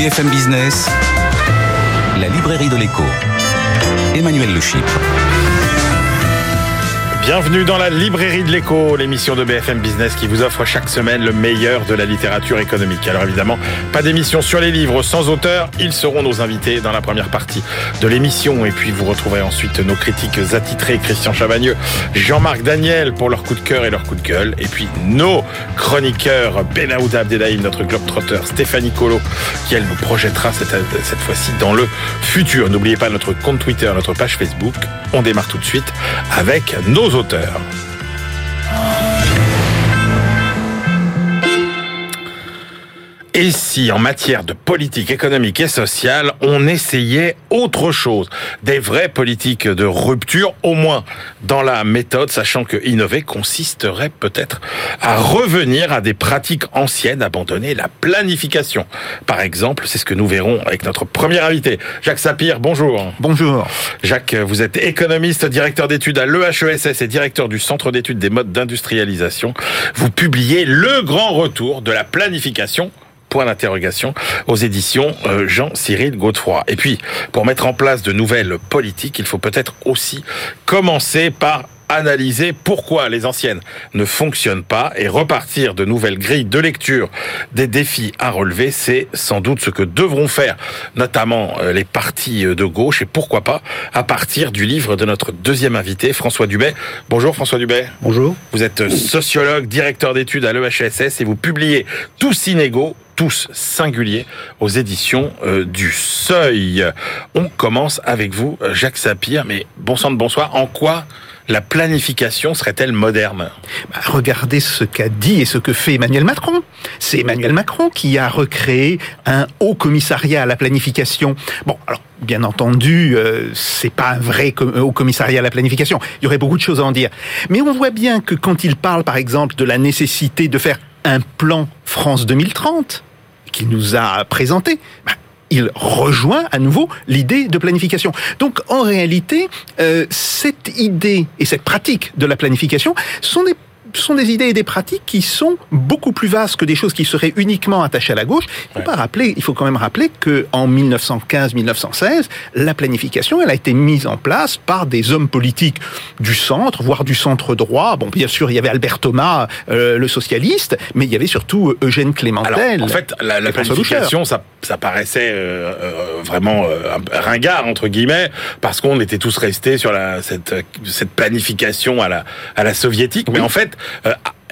BFM Business, la librairie de l'écho. Emmanuel Le Bienvenue dans la librairie de l'écho, l'émission de BFM Business qui vous offre chaque semaine le meilleur de la littérature économique. Alors évidemment, pas d'émission sur les livres sans auteur, ils seront nos invités dans la première partie de l'émission. Et puis vous retrouverez ensuite nos critiques attitrés, Christian Chavagneux, Jean-Marc Daniel pour leur coup de cœur et leur coup de gueule. Et puis nos chroniqueurs, Benaouda Abdelhaïm, notre globe-trotter, Stéphanie Colo, qui elle nous projettera cette, cette fois-ci dans le futur. N'oubliez pas notre compte Twitter, notre page Facebook. On démarre tout de suite avec nos auteurs. Et si en matière de politique économique et sociale, on essayait autre chose, des vraies politiques de rupture, au moins dans la méthode, sachant que innover consisterait peut-être à revenir à des pratiques anciennes, abandonner la planification. Par exemple, c'est ce que nous verrons avec notre premier invité, Jacques Sapir. Bonjour. Bonjour. Jacques, vous êtes économiste, directeur d'études à l'EHESS et directeur du Centre d'études des modes d'industrialisation. Vous publiez Le grand retour de la planification point d'interrogation aux éditions euh, Jean-Cyril Godefroy. Et puis, pour mettre en place de nouvelles politiques, il faut peut-être aussi commencer par analyser pourquoi les anciennes ne fonctionnent pas et repartir de nouvelles grilles de lecture des défis à relever, c'est sans doute ce que devront faire notamment euh, les partis de gauche et pourquoi pas à partir du livre de notre deuxième invité, François Dubet. Bonjour François Dubet. Bonjour. Vous êtes sociologue, directeur d'études à l'EHSS et vous publiez Tous inégaux, tous singuliers aux éditions euh, du Seuil. On commence avec vous, Jacques Sapir, mais bon sang de bonsoir. En quoi la planification serait-elle moderne? Bah, Regardez ce qu'a dit et ce que fait Emmanuel Macron. C'est Emmanuel Macron qui a recréé un haut commissariat à la planification. Bon, alors bien entendu, euh, c'est pas un vrai haut commissariat à la planification. Il y aurait beaucoup de choses à en dire. Mais on voit bien que quand il parle, par exemple, de la nécessité de faire un plan France 2030, qu'il nous a présenté, bah, il rejoint à nouveau l'idée de planification. Donc en réalité, euh, cette idée et cette pratique de la planification sont des sont des idées et des pratiques qui sont beaucoup plus vastes que des choses qui seraient uniquement attachées à la gauche. Il faut pas rappeler, il faut quand même rappeler que en 1915-1916, la planification, elle a été mise en place par des hommes politiques du centre, voire du centre droit. Bon, bien sûr, il y avait Albert Thomas, euh, le socialiste, mais il y avait surtout Eugène Clémentel. en fait, la, planification, ça, ça paraissait euh, euh, vraiment ringard entre guillemets, parce qu'on était tous restés sur la, cette, cette planification à la, à la soviétique. Mais en fait, euh,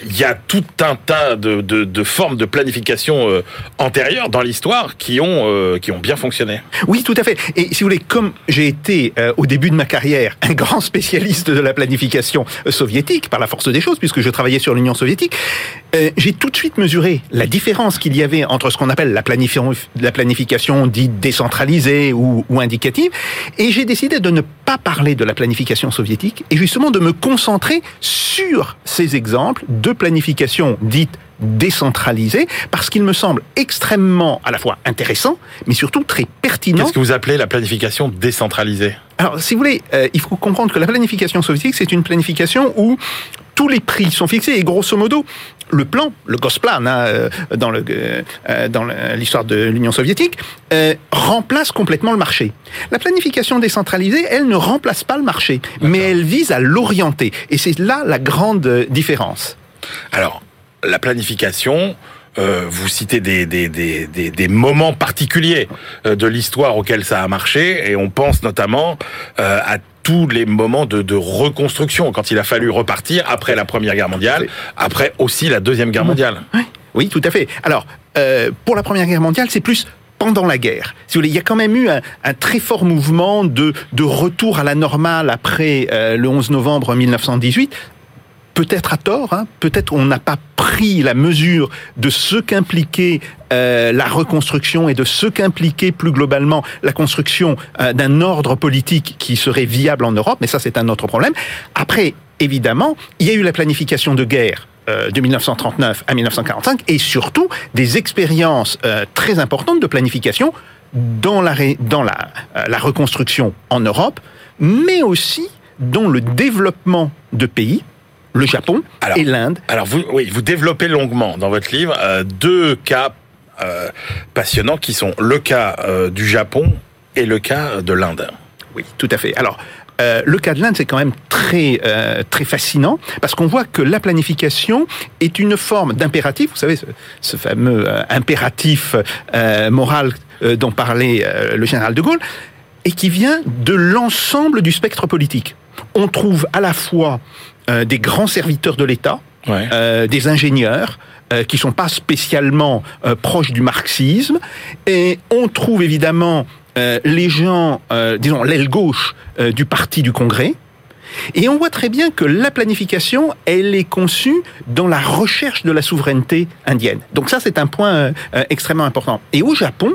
il y a tout un tas de, de, formes de planification euh, antérieures dans l'histoire qui ont euh, qui ont bien fonctionné. Oui, tout à fait. Et si vous voulez, comme j'ai été euh, au début de ma carrière un grand spécialiste de la planification soviétique par la force des choses, puisque je travaillais sur l'Union soviétique, j'ai tout de suite mesuré la différence qu'il y avait entre ce qu'on appelle la, la planification dite décentralisée ou, ou indicative, et j'ai décidé de ne pas parler de la planification soviétique et justement de me concentrer sur ces exemples de de planification dite décentralisée, parce qu'il me semble extrêmement à la fois intéressant, mais surtout très pertinent. Qu'est-ce que vous appelez la planification décentralisée? Alors, si vous voulez, euh, il faut comprendre que la planification soviétique, c'est une planification où tous les prix sont fixés et grosso modo, le plan, le Gosplan, hein, euh, dans euh, dans l'histoire de l'Union soviétique, remplace complètement le marché. La planification décentralisée, elle ne remplace pas le marché, mais elle vise à l'orienter. Et c'est là la grande différence. Alors, la planification, euh, vous citez des, des, des, des, moments particuliers euh, de l'histoire auxquels ça a marché, et on pense notamment euh, à tous les moments de, de, reconstruction, quand il a fallu repartir après la Première Guerre mondiale, après aussi la Deuxième Guerre mondiale. Oui, oui tout à fait. Alors, pour la Première Guerre mondiale, c'est plus pendant la guerre. Si vous voulez, il y a quand même eu un, un très fort mouvement de, de, retour à la normale après le 11 novembre 1918, peut-être à tort, hein, peut-être on n'a pas pris la mesure de ce qu'impliquait euh, la reconstruction et de ce qu'impliquait plus globalement la construction euh, d'un ordre politique qui serait viable en Europe, mais ça c'est un autre problème. Après, évidemment, il y a eu la planification de guerre euh, de 1939 à 1945 et surtout des expériences très importantes de planification dans la, dans la, la reconstruction en Europe, mais aussi dans le développement de pays le Japon et l'Inde. Alors vous, oui, vous développez longuement dans votre livre euh, deux cas euh, passionnants qui sont le cas euh, du Japon et le cas de l'Inde. Oui, tout à fait. Alors, euh, le cas de l'Inde, c'est quand même très euh, très fascinant parce qu'on voit que la planification est une forme d'impératif. Vous savez, ce, ce fameux euh, impératif moral dont parlait le général de Gaulle, et qui vient de l'ensemble du spectre politique. On trouve à la fois euh, des grands serviteurs de l'État, Ouais. euh, des ingénieurs euh, qui sont pas spécialement euh, proches du marxisme, et on trouve évidemment euh, les gens, euh, disons l'aile gauche euh, du parti du Congrès, et on voit très bien que la planification, elle est conçue dans la recherche de la souveraineté indienne. Donc ça, c'est un point extrêmement important. Et au Japon,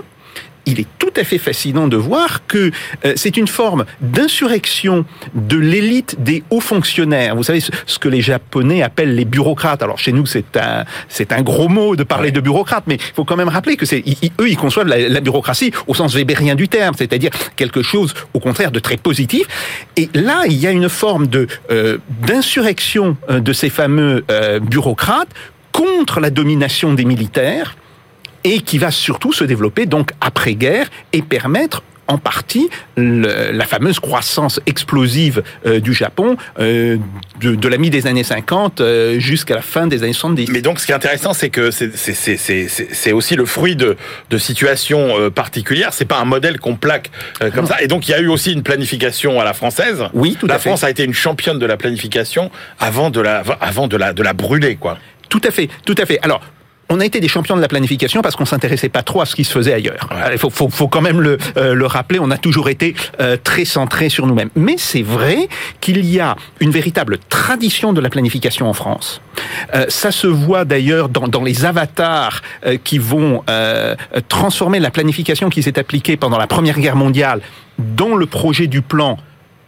il est tout à fait fascinant de voir que euh, c'est une forme d'insurrection de l'élite des hauts fonctionnaires. Vous savez ce, que les Japonais appellent les bureaucrates. Alors chez nous, c'est un c'est un gros mot de parler de bureaucrates, mais il faut quand même rappeler que c'est eux, ils conçoivent la, la bureaucratie au sens weberien du terme, c'est-à-dire quelque chose au contraire de très positif. Et là, il y a une forme de euh, d'insurrection euh, de ces fameux euh, bureaucrates contre la domination des militaires et qui va surtout se développer donc après-guerre et permettre en partie le- la fameuse croissance explosive euh, du Japon euh, de, de la mi des années 50 euh, jusqu'à la fin des années 70. Mais donc, ce qui est intéressant, c'est que c'est- aussi le fruit de, de situations euh, particulières. C'est pas un modèle qu'on plaque euh, comme Non. ça. Et donc, il y a eu aussi une planification à la française. Oui, tout la à fait. France a été une championne de la planification avant de la, avant de la, de la brûler, quoi. Tout à fait, tout à fait. Alors, on a été des champions de la planification parce qu'on s'intéressait pas trop à ce qui se faisait ailleurs. Il faut, faut, faut quand même le, euh, le rappeler. On a toujours été euh, très centrés sur nous-mêmes. Mais c'est vrai qu'il y a une véritable tradition de la planification en France. Euh, ça se voit d'ailleurs dans, dans les avatars euh, qui vont euh, transformer la planification qui s'est appliquée pendant la Première Guerre mondiale dans le projet du plan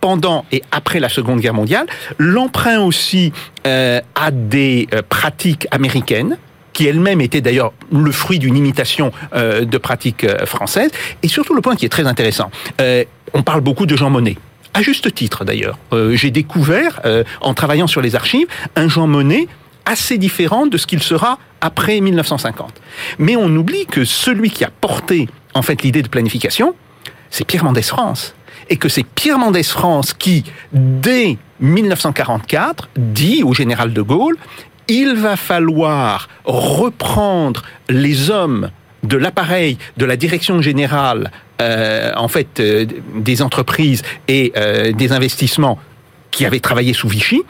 pendant et après la Seconde Guerre mondiale. L'emprunt aussi euh, à des euh, pratiques américaines qui elles-mêmes étaient d'ailleurs le fruit d'une imitation euh, de pratiques euh, françaises. Et surtout le point qui est très intéressant, euh, on parle beaucoup de Jean Monnet. À juste titre d'ailleurs. J'ai découvert, en travaillant sur les archives, un Jean Monnet assez différent de ce qu'il sera après 1950. Mais on oublie que celui qui a porté en fait l'idée de planification, c'est Pierre Mendès France. Et que c'est Pierre Mendès France qui, dès 1944, dit au général de Gaulle, il va falloir reprendre les hommes de l'appareil de la direction générale, euh, en fait, euh, des entreprises et euh, des investissements qui avaient travaillé sous Vichy,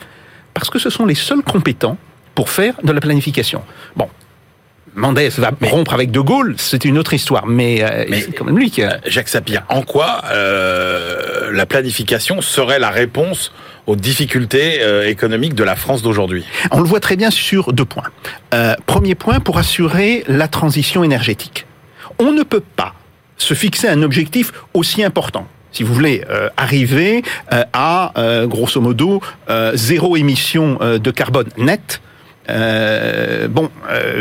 parce que ce sont les seuls compétents pour faire de la planification. Bon, Mendès va rompre avec De Gaulle, c'est une autre histoire, mais, euh, Mais- c'est quand même lui qui a... Jacques Sapir, en quoi la planification serait la réponse aux difficultés euh, économiques de la France d'aujourd'hui On le voit très bien sur deux points. Euh, premier point, pour assurer la transition énergétique. On ne peut pas se fixer un objectif aussi important. Si vous voulez euh, arriver à, grosso modo, zéro émission de carbone net, bon,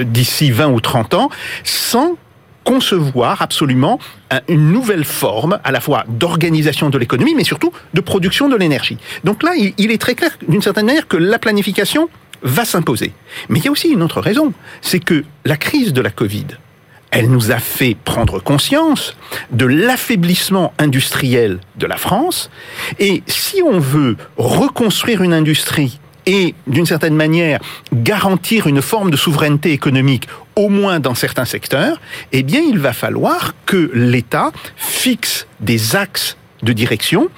d'ici 20 ou 30 ans, sans concevoir absolument un- une nouvelle forme à la fois d'organisation de l'économie, mais surtout de production de l'énergie. Donc là, il est très clair, d'une certaine manière, que la planification va s'imposer. Mais il y a aussi une autre raison, c'est que la crise de la Covid, elle nous a fait prendre conscience de l'affaiblissement industriel de la France. Et si on veut reconstruire une industrie et, d'une certaine manière, garantir une forme de souveraineté économique, au moins dans certains secteurs, eh bien, il va falloir que l'État fixe des axes de direction,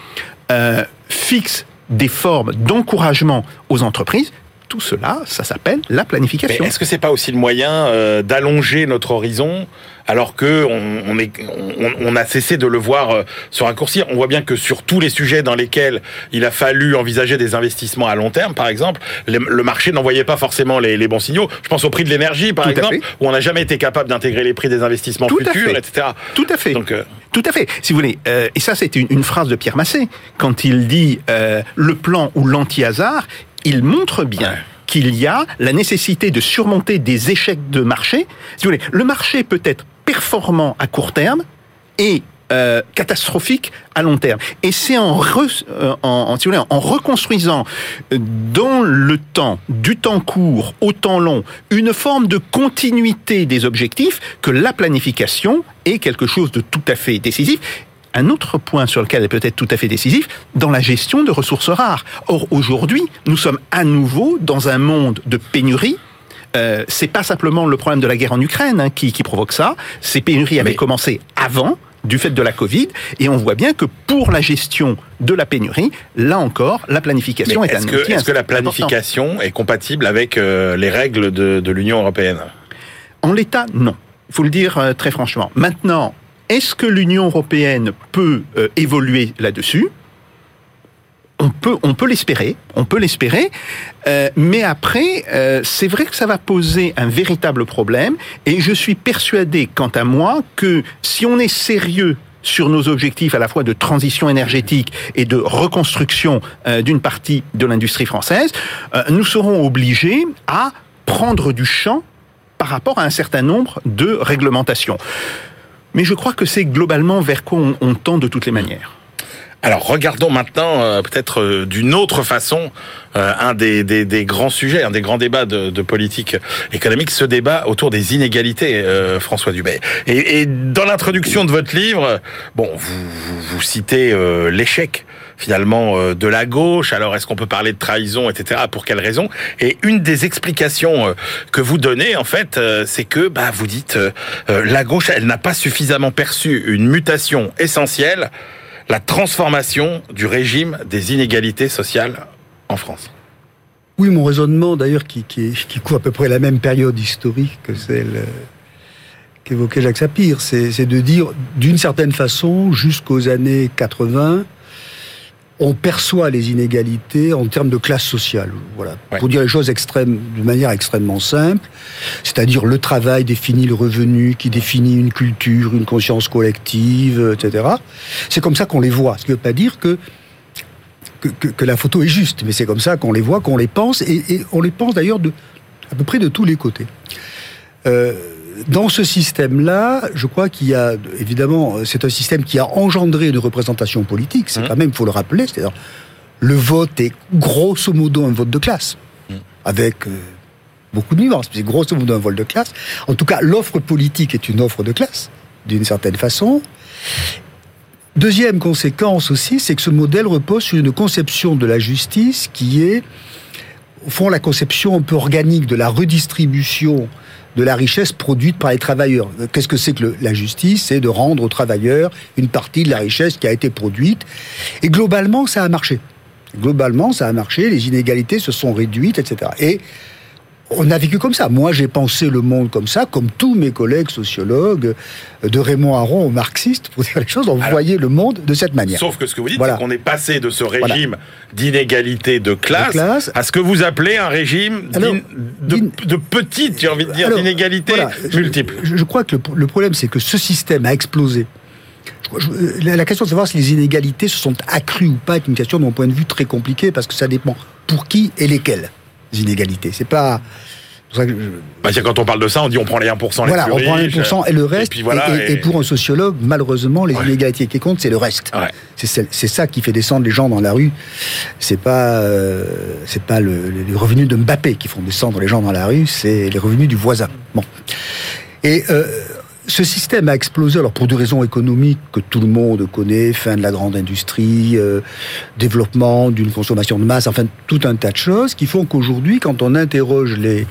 euh, fixe des formes d'encouragement aux entreprises. Tout cela, ça s'appelle la planification. est-ce que c'est pas aussi le moyen euh, d'allonger notre horizon alors que on, on est, on, on a cessé de le voir euh, se raccourcir On voit bien que sur tous les sujets dans lesquels il a fallu envisager des investissements à long terme, par exemple, le, le marché n'envoyait pas forcément les, les bons signaux. Je pense au prix de l'énergie, par Tout exemple, où on n'a jamais été capable d'intégrer les prix des investissements Tout futurs, etc. Tout à fait. Donc, euh, Tout à fait. Si vous voulez, et ça c'est une, une phrase de Pierre Massé, quand il dit le plan ou l'anti-hasard, il montre bien Ouais. qu'il y a la nécessité de surmonter des échecs de marché. Si vous voulez, le marché peut être performant à court terme et euh, catastrophique à long terme. Et c'est en, euh, en, en, reconstruisant euh, dans le temps, du temps court au temps long, une forme de continuité des objectifs que la planification est quelque chose de tout à fait décisif un autre point sur lequel elle peut être tout à fait décisif, dans la gestion de ressources rares. Or, aujourd'hui, nous sommes à nouveau dans un monde de pénurie euh, c'est pas simplement le problème de la guerre en Ukraine hein, qui, provoque ça. Ces pénuries avaient commencé avant du fait de la Covid, et on voit bien que pour la gestion de la pénurie, là encore, la planification est, un que, Est-ce que la planification est compatible avec euh, les règles de, l'Union européenne? En l'état, non. Il faut le dire euh, très franchement. Maintenant, est-ce que l'Union européenne peut évoluer là-dessus? On peut, on peut l'espérer, on peut l'espérer, euh, mais après, euh, c'est vrai que ça va poser un véritable problème, et je suis persuadé, quant à moi, que si on est sérieux sur nos objectifs à la fois de transition énergétique et de reconstruction euh, d'une partie de l'industrie française, nous serons obligés à prendre du champ par rapport à un certain nombre de réglementations. Mais je crois que c'est globalement vers quoi on tend de toutes les manières. Alors regardons maintenant euh, peut-être euh, d'une autre façon euh, un des, des, grands sujets, un des grands débats de, politique économique, ce débat autour des inégalités, François Dubé. Et, et dans l'introduction de votre livre, bon, vous, vous, citez l'échec finalement de la gauche. Alors est-ce qu'on peut parler de trahison, etc. Pour quelles raisons Et une des explications que vous donnez, en fait, c'est que bah, vous dites la gauche, elle n'a pas suffisamment perçu une mutation essentielle la transformation du régime des inégalités sociales en France. Oui, mon raisonnement, d'ailleurs, qui, qui, qui, court à peu près la même période historique que celle euh, qu'évoquait Jacques Sapir, c'est de dire, d'une certaine façon, jusqu'aux années 80, on perçoit les inégalités en termes de classe sociale. Voilà. Pour dire les choses extrêmes, de manière extrêmement simple, c'est-à-dire le travail définit le revenu, qui définit une culture, une conscience collective, etc. C'est comme ça qu'on les voit. Ce qui ne veut pas dire que que, la photo est juste, mais c'est comme ça qu'on les voit, qu'on les pense, et, on les pense d'ailleurs de à peu près de tous les côtés. Euh, dans ce système-là, je crois qu'il y a, évidemment, c'est un système qui a engendré une représentation politique, c'est mmh. quand même, il faut le rappeler, c'est-à-dire, le vote est grosso modo un vote de classe, mmh. avec euh, beaucoup de nuances, mais c'est grosso modo un vote de classe. En tout cas, l'offre politique est une offre de classe, d'une certaine façon. Deuxième conséquence aussi, c'est que ce modèle repose sur une conception de la justice qui est, au fond, la conception un peu organique de la redistribution de la richesse produite par les travailleurs. Qu'est-ce que c'est que la justice? C'est de rendre aux travailleurs une partie de la richesse qui a été produite. Et globalement, ça a marché. Globalement, ça a marché, les inégalités se sont réduites, etc. Et on a vécu comme ça. Moi, j'ai pensé le monde comme ça, comme tous mes collègues sociologues, euh, de Raymond Aron au marxiste, pour dire les choses, on voyait le monde de cette manière. Sauf que ce que vous dites, c'est qu'on est passé de ce régime d'inégalité de classe, à ce que vous appelez un régime de, petite, j'ai envie de dire, d'inégalité multiple. Je, crois que le, problème, c'est que ce système a explosé. la question de savoir si les inégalités se sont accrues ou pas est une question, de mon point de vue, très compliquée, parce que ça dépend pour qui et lesquels inégalités. C'est pas. Bah, quand on parle de ça, on dit on prend les 1% les voilà, on prend les 1% et le reste. Et, pour un sociologue, malheureusement, les inégalités qui comptent, c'est le reste. C'est ça qui fait descendre les gens dans la rue. C'est pas, euh, c'est pas le, les revenus de Mbappé qui font descendre les gens dans la rue, c'est les revenus du voisin. Bon. Et euh, ce système a explosé, alors pour des raisons économiques que tout le monde connaît, fin de la grande industrie, euh, développement d'une consommation de masse, enfin tout un tas de choses qui font qu'aujourd'hui, quand on interroge les,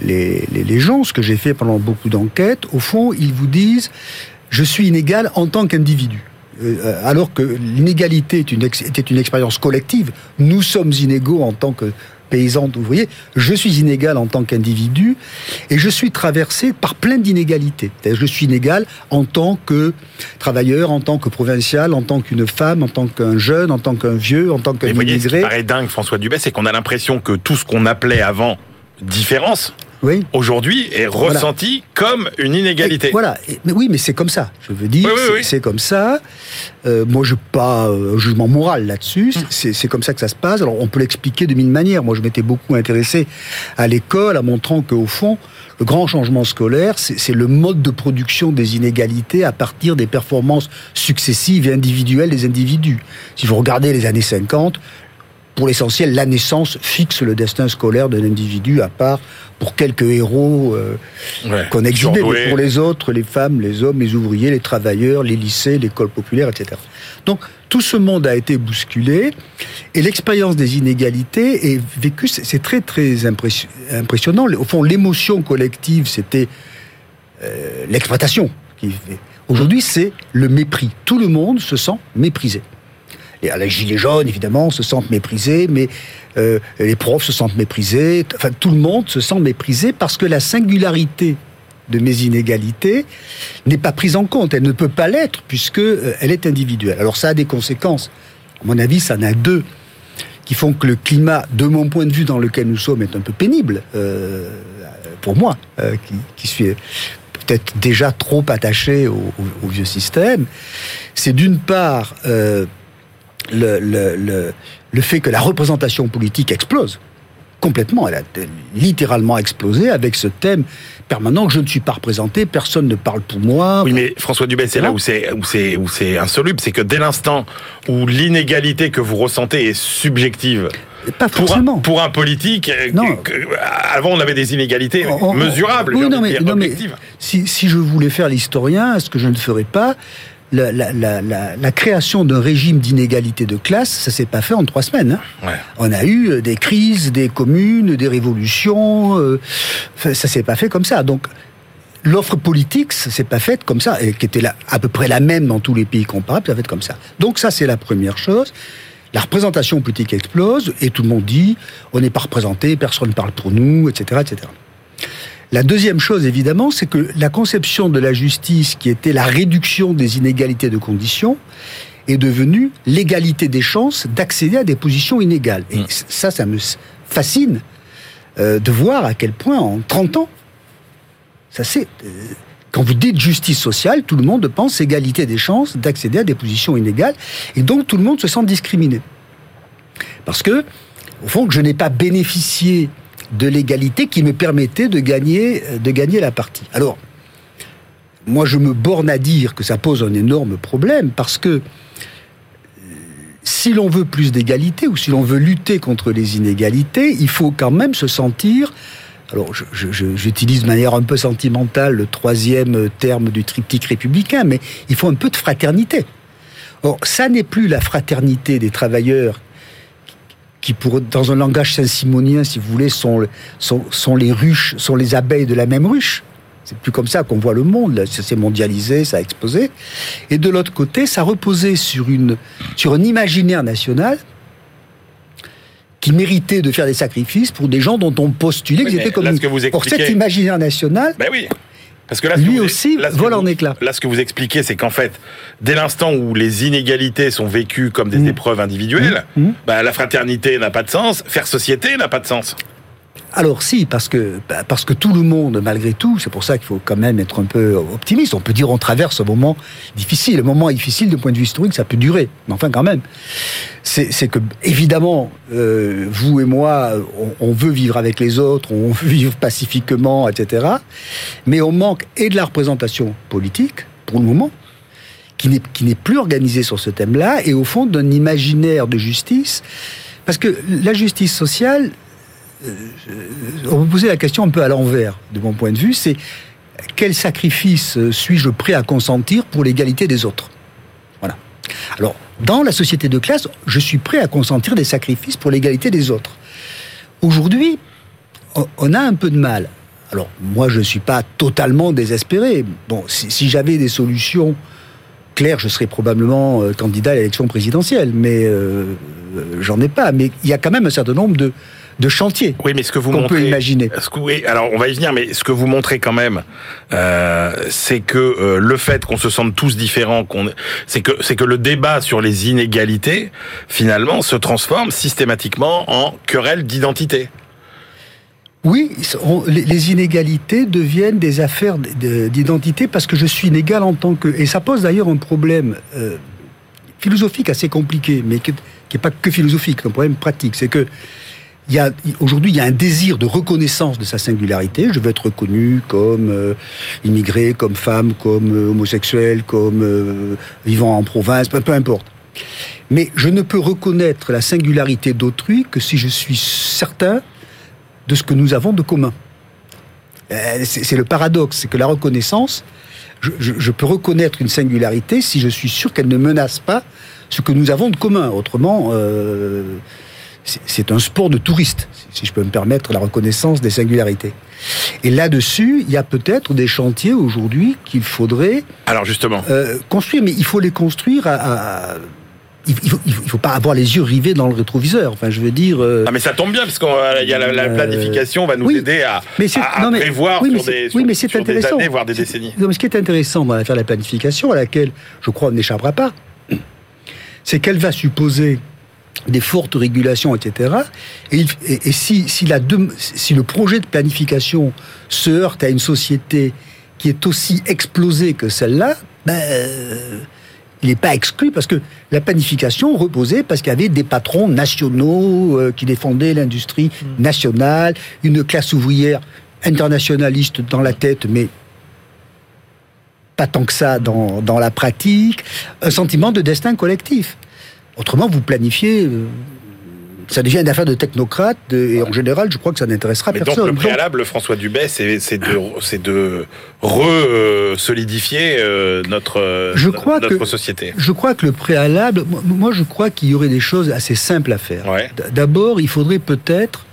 les, les, gens, ce que j'ai fait pendant beaucoup d'enquêtes, au fond, ils vous disent je suis inégal en tant qu'individu. Euh, alors que l'inégalité était une expérience collective, nous sommes inégaux en tant que paysan, ouvrier, je suis inégal en tant qu'individu et je suis traversé par plein d'inégalités. Je suis inégal en tant que travailleur, en tant que provincial, en tant qu'une femme, en tant qu'un jeune, en tant qu'un vieux, en tant qu'un immigré. Ce qui paraît dingue, François Dubé, c'est qu'on a l'impression que tout ce qu'on appelait avant différence, oui. aujourd'hui est ressenti comme une inégalité. voilà, mais oui, mais c'est comme ça. Je veux dire, c'est comme ça. Euh, moi, je pas un jugement moral là-dessus. Hum. C'est comme ça que ça se passe. Alors, on peut l'expliquer de mille manières. Moi, je m'étais beaucoup intéressé à l'école, en montrant qu'au fond, le grand changement scolaire, c'est le mode de production des inégalités à partir des performances successives et individuelles des individus. Si vous regardez les années 50, pour l'essentiel, la naissance fixe le destin scolaire d'un individu, à part pour quelques héros euh, qu'on exhibait, mais pour les autres, les femmes, les hommes, les ouvriers, les travailleurs, les lycées, l'école populaire, etc. Donc, tout ce monde a été bousculé, et l'expérience des inégalités est vécue, c'est très très impressionnant. Au fond, l'émotion collective, c'était euh, l'exploitation. Aujourd'hui, c'est le mépris. Tout le monde se sent méprisé. Et les gilets jaunes, évidemment, se sentent méprisés, mais euh, les profs se sentent méprisés. Enfin, tout le monde se sent méprisé parce que la singularité de mes inégalités n'est pas prise en compte. Elle ne peut pas l'être puisque euh, elle est individuelle. Alors ça a des conséquences. À mon avis, ça en a deux qui font que le climat, de mon point de vue, dans lequel nous sommes, est un peu pénible euh, pour moi, qui, suis peut-être déjà trop attaché au, vieux système. C'est d'une part le, le, le, fait que la représentation politique explose complètement. Elle a littéralement explosé avec ce thème permanent que je ne suis pas représenté, personne ne parle pour moi. Oui, mais François Dubé, c'est là où c'est où c'est où c'est insoluble, c'est que dès l'instant où l'inégalité que vous ressentez est subjective. Pas forcément. Pour un, politique, euh, non. avant on avait des inégalités mesurables. Oui, non, mais, non, mais si, si je voulais faire l'historien, ce que je ne ferais pas, la, la, la, la, création d'un régime d'inégalité de classe, ça s'est pas fait en trois semaines. Hein. Ouais. On a eu euh, des crises, des communes, des révolutions. Euh, ça s'est pas fait comme ça. Donc l'offre politique, ça s'est pas faite comme ça, et qui était là, à peu près la même dans tous les pays comparables, ça fait comme ça. Donc ça, c'est la première chose. La représentation politique explose et tout le monde dit on n'est pas représenté, personne ne parle pour nous, etc., etc. La deuxième chose, évidemment, c'est que la conception de la justice, qui était la réduction des inégalités de conditions, est devenue l'égalité des chances d'accéder à des positions inégales. Et mm. ça, ça me fascine euh, de voir à quel point, en 30 ans, ça c'est... Euh, quand vous dites justice sociale, tout le monde pense égalité des chances d'accéder à des positions inégales, et donc tout le monde se sent discriminé. Parce que, au fond, je n'ai pas bénéficié de l'égalité qui me permettait de gagner, de gagner la partie. Alors, moi je me borne à dire que ça pose un énorme problème parce que euh, si l'on veut plus d'égalité ou si l'on veut lutter contre les inégalités, il faut quand même se sentir alors, j'utilise de manière un peu sentimentale le troisième terme du triptyque républicain, mais il faut un peu de fraternité. Or, ça n'est plus la fraternité des travailleurs qui, pour, dans un langage saint-simonien, si vous voulez, sont, sont, sont, les ruches, sont les abeilles de la même ruche. C'est plus comme ça qu'on voit le monde. Ça s'est mondialisé, ça a explosé. Et de l'autre côté, ça reposait sur, une, sur un imaginaire national qui méritait de faire des sacrifices pour des gens dont on postulait qu'ils étaient comme. Pour cet imaginaire national, ben oui. Parce que là, lui aussi vole en éclats. Là, ce que vous expliquez, c'est qu'en fait, dès l'instant où les inégalités sont vécues comme des mmh. épreuves individuelles, mmh. Mmh. Bah, la fraternité n'a pas de sens, faire société n'a pas de sens. Alors si, parce que, bah, parce que tout le monde, malgré tout, c'est pour ça qu'il faut quand même être un peu optimiste. On peut dire on traverse un moment difficile. Le moment difficile, de point de vue historique, ça peut durer. Mais enfin, quand même. C'est que, évidemment, euh, vous et moi, on, on, veut vivre avec les autres, on veut vivre pacifiquement, etc. Mais on manque et de la représentation politique, pour le moment, qui n'est plus organisée sur ce thème-là, et au fond d'un imaginaire de justice. Parce que la justice sociale, on peut poser la question un peu à l'envers, de mon point de vue, c'est quel sacrifice suis-je prêt à consentir pour l'égalité des autres? Voilà. Alors, dans la société de classe, je suis prêt à consentir des sacrifices pour l'égalité des autres. Aujourd'hui, on a un peu de mal. Alors, moi, je ne suis pas totalement désespéré. Bon, si, j'avais des solutions claires, je serais probablement euh, candidat à l'élection présidentielle, mais euh, j'en ai pas. Mais il y a quand même un certain nombre de, de chantier. Oui, mais ce que vous montrez, peut imaginer. Ce que, oui, alors on va y venir, mais ce que vous montrez quand même, euh, c'est que euh, le fait qu'on se sente tous différents, qu'on, c'est que c'est que le débat sur les inégalités, finalement, se transforme systématiquement en querelle d'identité. Oui, les inégalités deviennent des affaires d'identité parce que je suis inégal en tant que... Et ça pose d'ailleurs un problème euh, philosophique assez compliqué, mais qui n'est pas que philosophique, un problème pratique. C'est que aujourd'hui il y a un désir de reconnaissance de sa singularité. Je veux être reconnu comme euh, immigré, comme femme, comme euh, homosexuel, comme euh, vivant en province, peu importe. Mais je ne peux reconnaître la singularité d'autrui que si je suis certain de ce que nous avons de commun. Euh, C'est le paradoxe, c'est que la reconnaissance, je, je- je peux reconnaître une singularité si je suis sûr qu'elle ne menace pas ce que nous avons de commun. Autrement, euh, c'est- c'est un sport de touriste, si je peux me permettre la reconnaissance des singularités. Et là-dessus, il y a peut-être des chantiers aujourd'hui qu'il faudrait Alors justement, euh, construire, mais il faut les construire à... à- il il faut, pas avoir les yeux rivés dans le rétroviseur. Enfin, je veux dire. euh, ah mais ça tombe bien parce qu'il y a la, la Euh, planification va nous oui. aider à, Mais c'est- à- à non, mais- prévoir oui, mais sur, des, oui, mais sur des années voire des décennies. Non, mais ce qui est intéressant dans l'affaire de la planification, à laquelle je crois on n'échappera pas, c'est qu'elle va supposer des fortes régulations, etc. Et, il- et- et si, si, la si le projet de planification se heurte à une société qui est aussi explosée que celle-là, ben, euh, il n'est pas exclu parce que la planification reposait parce qu'il y avait des patrons nationaux euh, qui défendaient l'industrie nationale, une classe ouvrière internationaliste dans la tête, mais pas tant que ça dans, dans la pratique, un sentiment de destin collectif. Autrement, vous planifiez, euh, ça devient une affaire de technocrate, de- et en général, je crois que ça n'intéressera Mais donc personne. le préalable, François Dubet, c'est de, de re-solidifier notre, euh, Je crois notre que- société. Je crois que le préalable, moi- je crois qu'il y aurait des choses assez simples à faire. Ouais. D'abord, il faudrait peut-être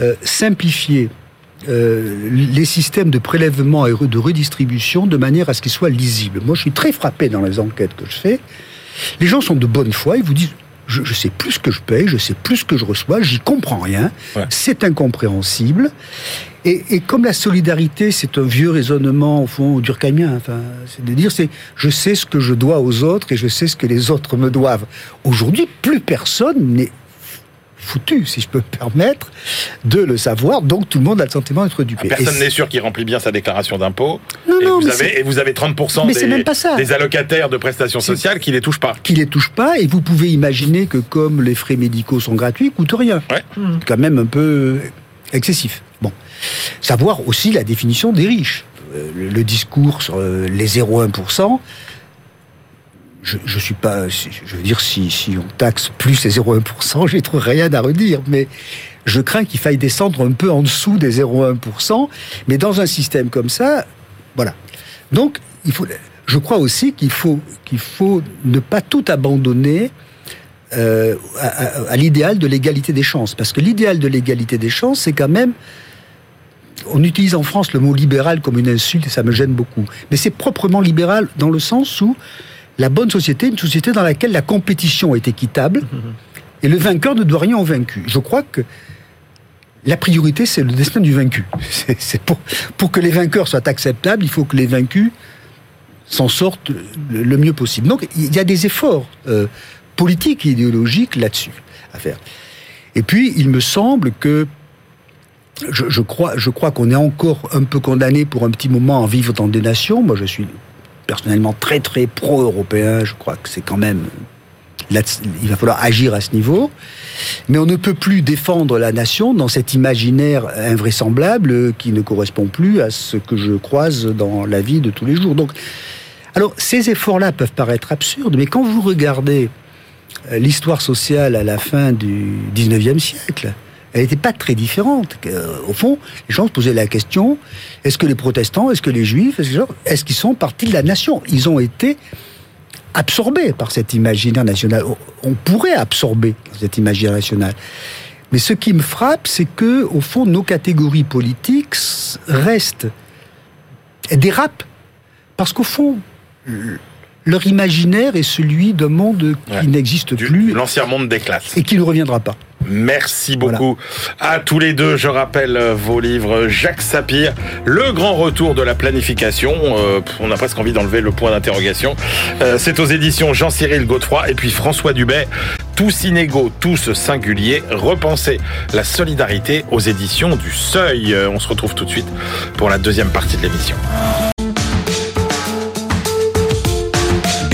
euh, simplifier euh, les systèmes de prélèvement et de redistribution de manière à ce qu'ils soient lisibles. Moi, je suis très frappé dans les enquêtes que je fais. Les gens sont de bonne foi, ils vous disent je, je sais plus ce que je paye, je sais plus ce que je reçois, j'y comprends rien, Ouais. c'est incompréhensible. Et, et comme la solidarité, c'est un vieux raisonnement au fond durkheimien, enfin, c'est de dire c'est je sais ce que je dois aux autres et je sais ce que les autres me doivent. Aujourd'hui, plus personne n'est foutu, si je peux me permettre, de le savoir. Donc tout le monde a le sentiment d'être dupé. Personne n'est sûr qu'il remplit bien sa déclaration d'impôt. Non, et, non, vous mais avez, c'est- et vous avez 30% Mais c'est des, même pas ça. des allocataires de prestations sociales qui les touchent pas. qui les touche pas et vous pouvez imaginer que comme les frais médicaux sont gratuits, ils coûtent rien. Ouais. C'est quand même un peu excessif. Bon. Savoir aussi la définition des riches. Euh, Le, le discours sur euh, les 0,1%, je, je suis pas, je veux dire, si, on taxe plus les 0,1%, j'ai trop rien à redire, mais je crains qu'il faille descendre un peu en dessous des 0,1%, mais dans un système comme ça, voilà. Donc, il faut, je crois aussi qu'il faut, qu'il faut ne pas tout abandonner euh, à, à- à l'idéal de l'égalité des chances. Parce que l'idéal de l'égalité des chances, c'est quand même... On utilise en France le mot libéral comme une insulte et ça me gêne beaucoup. Mais c'est proprement libéral dans le sens où la bonne société est une société dans laquelle la compétition est équitable et le vainqueur ne doit rien au vaincu. Je crois que la priorité, c'est le destin du vaincu. C'est pour, pour que les vainqueurs soient acceptables, il faut que les vaincus s'en sortent le, le mieux possible. Donc il y a des efforts euh, politiques et idéologiques là-dessus à faire. Et puis il me semble que je, je crois, je crois qu'on est encore un peu condamné pour un petit moment à vivre dans des nations. Moi, je suis personnellement très très pro-européen. Je crois que c'est quand même il va falloir agir à ce niveau. Mais on ne peut plus défendre la nation dans cet imaginaire invraisemblable qui ne correspond plus à ce que je croise dans la vie de tous les jours. Donc, alors, ces efforts-là peuvent paraître absurdes, mais quand vous regardez euh, l'histoire sociale à la fin du 19e siècle, elle n'était pas très différente. Euh, Au fond, les gens se posaient la question est-ce que les protestants, est-ce que les juifs, est-ce qu'ils sont partie de la nation? Ils ont été absorbés par cet imaginaire national. On pourrait absorber cet imaginaire national. Mais ce qui me frappe, c'est que, au fond, nos catégories politiques restent dérapent parce qu'au fond, leur imaginaire est celui d'un monde qui Ouais. n'existe plus L'ancien monde des classes. et qui ne reviendra pas. Merci beaucoup à tous les deux. Je rappelle euh, vos livres Jacques Sapir, Le grand retour de la planification. Euh, on a presque envie d'enlever le point d'interrogation. Euh, C'est aux éditions Jean-Cyril Godefroy et puis François Dubet. Tous inégaux, tous singuliers. Repenser la solidarité aux éditions du Seuil. On se retrouve tout de suite pour la deuxième partie de l'émission.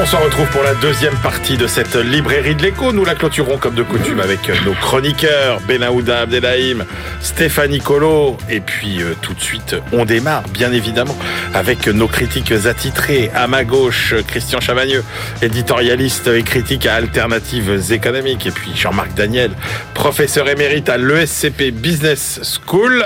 On s'en retrouve pour la deuxième partie de cette librairie de l'écho. Nous la clôturons comme de coutume avec nos chroniqueurs, Benahouda Abdelhaim, Stéphanie Colo. Et puis euh, tout de suite, on démarre, bien évidemment, avec nos critiques attitrés. À ma gauche, Christian Chavagneux, éditorialiste et critique à Alternatives économiques. Et puis Jean-Marc Daniel, professeur émérite à l'ESCP Business School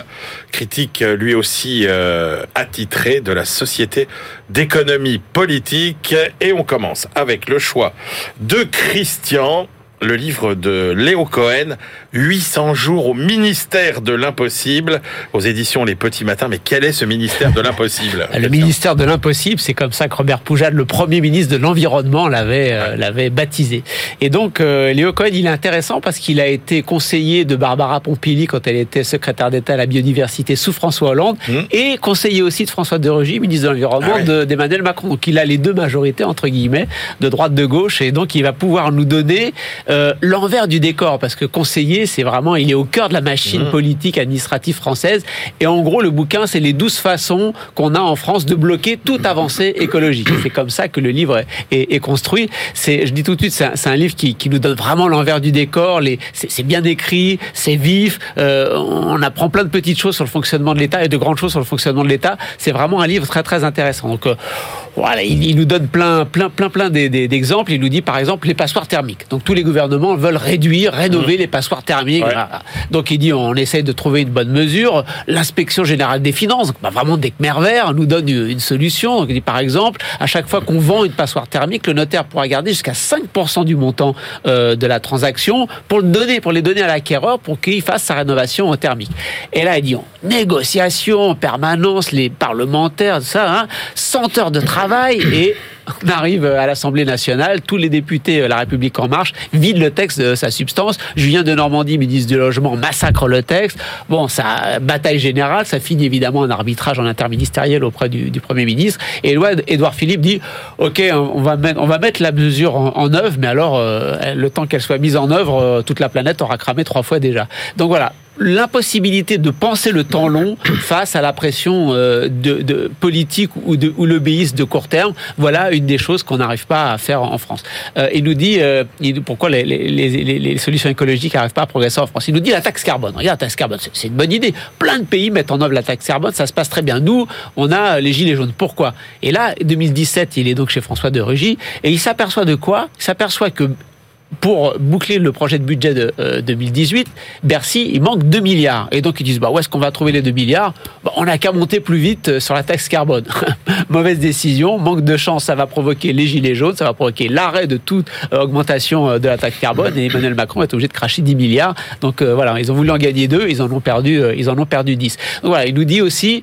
critique lui aussi euh, attitré de la Société d'économie politique. Et on commence avec le choix de Christian le livre de Léo Cohen, 800 jours au ministère de l'impossible, aux éditions Les Petits Matins. Mais quel est ce ministère de l'impossible Le ministère de l'impossible, c'est comme ça que Robert Poujade, le premier ministre de l'Environnement, l'avait euh, l'avait baptisé. Et donc, euh, Léo Cohen, il est intéressant parce qu'il a été conseiller de Barbara Pompili quand elle était secrétaire d'État à la biodiversité sous François Hollande, mmh. et conseiller aussi de François de Rugy, ministre de l'Environnement ah ouais. d'Emmanuel Macron. Donc, il a les deux majorités, entre guillemets, de droite, de gauche, et donc il va pouvoir nous donner euh, l'envers du décor, parce que conseiller, c'est vraiment, il est au cœur de la machine mmh. politique administrative française. Et en gros, le bouquin, c'est les douze façons qu'on a en France de bloquer toute avancée écologique. C'est comme ça que le livre est, est construit. C'est, je dis tout de suite, c'est un, un, livre qui, qui, nous donne vraiment l'envers du décor. C'est, bien écrit, c'est vif. Euh, on apprend plein de petites choses sur le fonctionnement de l'État et de grandes choses sur le fonctionnement de l'État. C'est vraiment un livre très très intéressant. Donc euh, voilà, il, il, nous donne plein plein plein plein d'exemples. Il nous dit par exemple les passoires thermiques. Donc tous les gouvernements veulent réduire, rénover mmh. les passoires thermiques. Ouais. Donc il dit on essaie de trouver une bonne mesure. L'inspection générale des finances, bah, vraiment des verts, nous donne une, solution. Donc il dit par exemple, à chaque fois qu'on vend une passoire thermique, le notaire pourra garder jusqu'à 5% du montant euh, de la transaction pour le donner, pour les donner à l'acquéreur pour qu'il fasse sa rénovation thermique. Et là il dit on, négociation en permanence, les parlementaires, ça, hein, 100 heures de travail et on arrive à l'Assemblée nationale, tous les députés La République en marche vident le texte de sa substance. Julien de Normandie, ministre du Logement, massacre le texte. Bon, ça bataille générale, ça finit évidemment en arbitrage en interministériel auprès du, Premier ministre. Et Édouard Philippe dit, ok, on va mettre, la mesure en, en œuvre, mais alors euh, le temps qu'elle soit mise en œuvre, euh, toute la planète aura cramé trois fois déjà. Donc voilà, l'impossibilité de penser le temps long face à la pression euh, de, de politique ou, de, ou de court terme, voilà une des choses qu'on n'arrive pas à faire en France. Euh, il nous dit euh, pourquoi les, les, les, les solutions écologiques n'arrivent pas à progresser en France. Il nous dit la taxe carbone. Regarde, la taxe carbone, c'est une bonne idée. Plein de pays mettent en œuvre la taxe carbone, ça se passe très bien. Nous, on a les gilets jaunes. Pourquoi? Et là, 2017, il est donc chez François de Rugy et il s'aperçoit de quoi? Il s'aperçoit que pour boucler le projet de budget de euh, 2018, Bercy, il manque 2 milliards. Et donc ils disent, bah, où est-ce qu'on va trouver les 2 milliards? Bah, On n'a qu'à monter plus vite sur la taxe carbone. Mauvaise décision, manque de chance, ça va provoquer les gilets jaunes, ça va provoquer l'arrêt de toute euh, augmentation de la taxe carbone. Et Emmanuel Macron est obligé de cracher 10 milliards. Donc euh, voilà, ils ont voulu en gagner deux, ils en ont perdu, euh, ils en ont perdu 10. Donc voilà, il nous dit aussi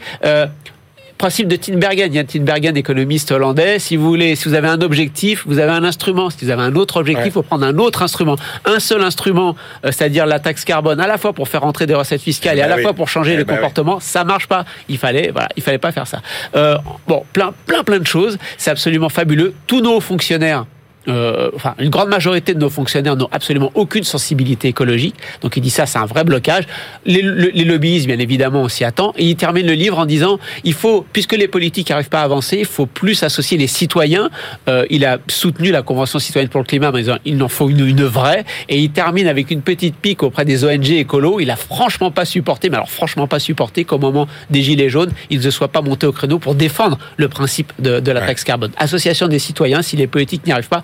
principe de Tinbergen. Il y a Tinbergen, économiste hollandais. Si vous voulez, si vous avez un objectif, vous avez un instrument. Si vous avez un autre objectif, il ouais. faut prendre un autre instrument. Un seul instrument, euh, c'est-à-dire la taxe carbone, à la fois pour faire rentrer des recettes fiscales et à la oui. fois pour changer eh les ben comportements, oui. ça marche pas. Il fallait, voilà, il fallait pas faire ça. Euh, bon, plein, plein, plein de choses. C'est absolument fabuleux. Tous nos fonctionnaires euh, enfin, une grande majorité de nos fonctionnaires n'ont absolument aucune sensibilité écologique. Donc il dit ça, c'est un vrai blocage. Les, les, lobbyistes, bien évidemment, on s'y attend. Et il termine le livre en disant, il faut, puisque les politiques n'arrivent pas à avancer, il faut plus associer les citoyens. Euh, il a soutenu la Convention citoyenne pour le climat en disant, il en faut une, une vraie. Et il termine avec une petite pique auprès des ONG écolos. Il a franchement pas supporté, mais alors franchement pas supporté qu'au moment des Gilets jaunes, il ne soit pas monté au créneau pour défendre le principe de, de la taxe carbone. Association des citoyens, si les politiques n'y arrivent pas,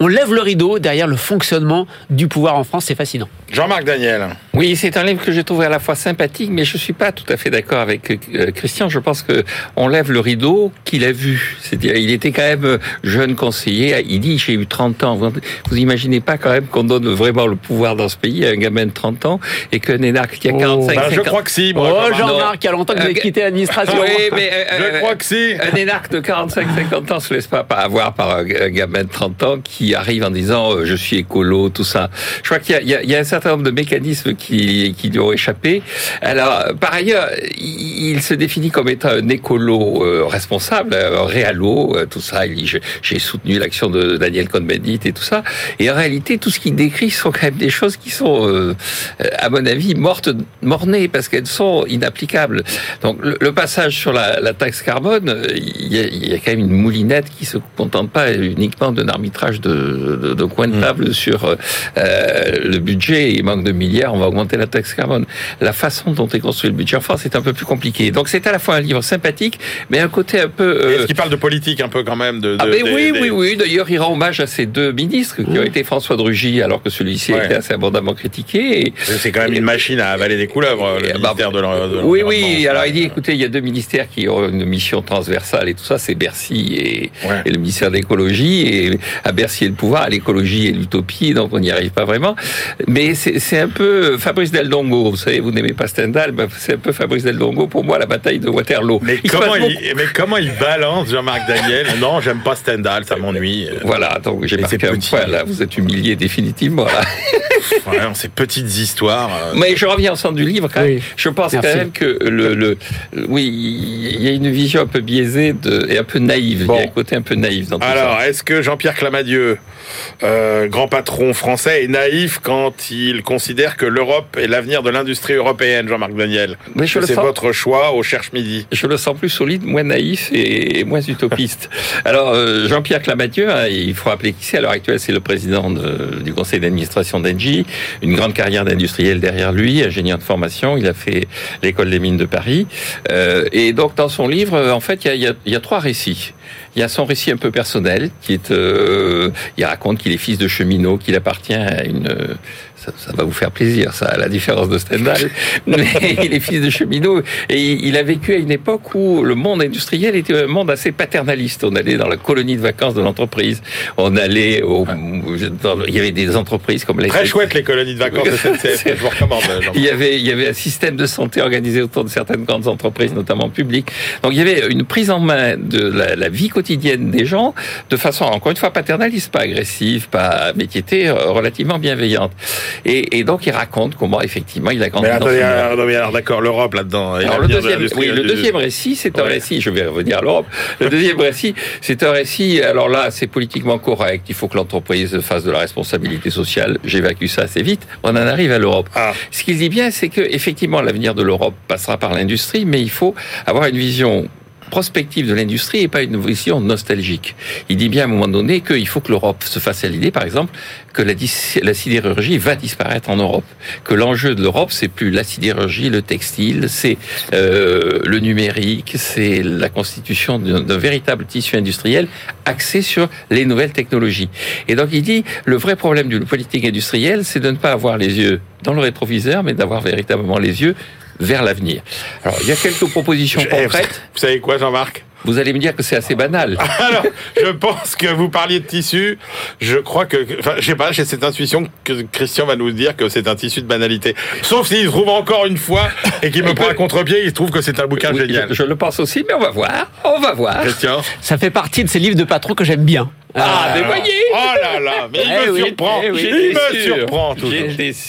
on lève le rideau derrière le fonctionnement du pouvoir en France. C'est fascinant. Jean-Marc Daniel. Oui, c'est un livre que j'ai trouvé à la fois sympathique, mais je suis pas tout à fait d'accord avec euh, Christian. Je pense que on lève le rideau qu'il a vu. C'est-à-dire, il était quand même jeune conseiller. Il dit, j'ai eu 30 ans. Vous, vous imaginez pas quand même qu'on donne vraiment le pouvoir dans ce pays à un gamin de 30 ans et qu'un énarque qui a 45 oh, ben, Je crois que si. Moi, oh, Jean-Marc, il y a longtemps que vous avez quitté l'administration. Oui, mais euh, je crois que si. Un énarque de 45-50 ans se laisse pas avoir par un gamin de 30 ans qui qui arrive en disant euh, je suis écolo, tout ça. Je crois qu'il y, a, un certain nombre de mécanismes qui, qui lui ont échappé. Alors, par ailleurs, il, se définit comme étant un écolo euh, responsable, un réalo, euh, tout ça. J'ai soutenu l'action de Daniel Cohn-Bendit et tout ça. Et en réalité, tout ce qu'il décrit sont quand même des choses qui sont, euh, à mon avis, mortes, mornées parce qu'elles sont inapplicables. Donc, le, passage sur la, taxe carbone, il y, a, il y, a, quand même une moulinette qui se contente pas uniquement d'un arbitrage de, de, de, coin de mmh. table mmh. sur euh, le budget. Il manque de milliards, on va augmenter la taxe carbone. La façon dont est construit le budget en France est un peu plus compliqué. Donc, c'est à la fois un livre sympathique, mais un côté un peu. Euh... Est-ce qu'il parle de politique un peu quand même de, de Ah, mais des, oui, des... oui, oui. D'ailleurs, il rend hommage à ces deux ministres qui ont été François de Rugy, alors que celui-ci ouais. était assez abondamment critiqué. Et... C'est quand même une machine à avaler des couleuvres, le bah, ministère de l'Environnement. Oui, oui. Alors, il dit écoutez, il y a deux ministères qui ont une mission transversale et tout ça, c'est Bercy et, ouais. et, le ministère de l'écologie. Et à Bercy, et le pouvoir, à l'écologie et l'utopie, donc on n'y arrive pas vraiment. Mais c'est un peu Fabrice Del Dongo. Vous savez, vous n'aimez pas Stendhal, bah, c'est un peu Fabrice Del Dongo pour moi, la bataille de Waterloo. Mais, il comment, il, mais comment il balance Jean-Marc Daniel? Non, j'aime pas Stendhal, ça m'ennuie. Voilà, donc j'ai marqué un point là, vous êtes humilié définitivement. Là. ouais, ces petites histoires. Euh... Mais je reviens au centre du livre quand même. Oui. Je pense Merci. quand même que le, le, oui, il y a une vision un peu biaisée de, et un peu naïve. Bon. Il y a un côté un peu naïf dans tout Alors, est-ce que Jean-Pierre Clamadieu, euh, grand patron français, est naïf quand il considère que l'Europe est l'avenir de l'industrie européenne, Jean-Marc Daniel Mais je C'est sens... votre choix au Cherche Midi. Je le sens plus solide, moins naïf et moins utopiste. Alors, euh, Jean-Pierre Clamadieu, hein, il faut rappeler qui c'est. À l'heure actuelle, c'est le président de, du conseil d'administration d'Engie, une grande carrière d'industriel derrière lui, ingénieur de formation. Il a fait l'école des mines de Paris. Euh, et donc, dans son livre, en fait, il y a, y a trois récits. Il y a son récit un peu personnel, qui est, euh, il raconte qu'il est fils de cheminot, qu'il appartient à une, ça, ça, va vous faire plaisir, ça, à la différence de Stendhal, mais il est fils de cheminot et il a vécu à une époque où le monde industriel était un monde assez paternaliste. On allait dans la colonie de vacances de l'entreprise, on allait au, dans, il y avait des entreprises comme les très chouette les colonies de vacances de SNCF, je vous recommande. Il y avait, il y avait un système de santé organisé autour de certaines grandes entreprises, notamment publiques. Donc il y avait une prise en main de la, la vie quotidienne des gens de façon, encore une fois, paternaliste, pas agressive, pas, mais qui était relativement bienveillante. Et, et, donc il raconte comment effectivement il a grandi. Mais attendez, alors, alors d'accord, l'Europe là-dedans. Alors le deuxième, oui, le deuxième récit, c'est un ouais. récit. Je vais revenir à l'Europe. Le deuxième récit, c'est un récit. Alors là, c'est politiquement correct. Il faut que l'entreprise fasse de la responsabilité sociale. J'évacue ça assez vite. On en arrive à l'Europe. Ah. Ce qu'il dit bien, c'est que effectivement l'avenir de l'Europe passera par l'industrie, mais il faut avoir une vision prospective de l'industrie et pas une vision nostalgique. Il dit bien à un moment donné qu'il faut que l'Europe se fasse à l'idée, par exemple, que la, sidérurgie va disparaître en Europe. Que l'enjeu de l'Europe, c'est plus la sidérurgie, le textile, c'est euh, le numérique, c'est la constitution d'un véritable tissu industriel axé sur les nouvelles technologies. Et donc il dit, le vrai problème d'une politique industrielle, c'est de ne pas avoir les yeux dans le rétroviseur, mais d'avoir véritablement les yeux vers l'avenir. Alors, il y a quelques propositions concrètes. Vous savez quoi, Jean-Marc? Vous allez me dire que c'est assez banal. Alors, je pense que vous parliez de tissu. Je crois que, enfin, je sais pas, j'ai cette intuition que Christian va nous dire que c'est un tissu de banalité. Sauf s'il trouve encore une fois et qu'il me prend à contre-pied, il trouve que c'est un bouquin oui, génial. Je, je, le pense aussi, mais on va voir. On va voir. Christian? Ça fait partie de ces livres de patron que j'aime bien. Ah, mais voyez Oh là là, mais il eh me oui, surprend. eh oui. Il me sûr. surprend tout.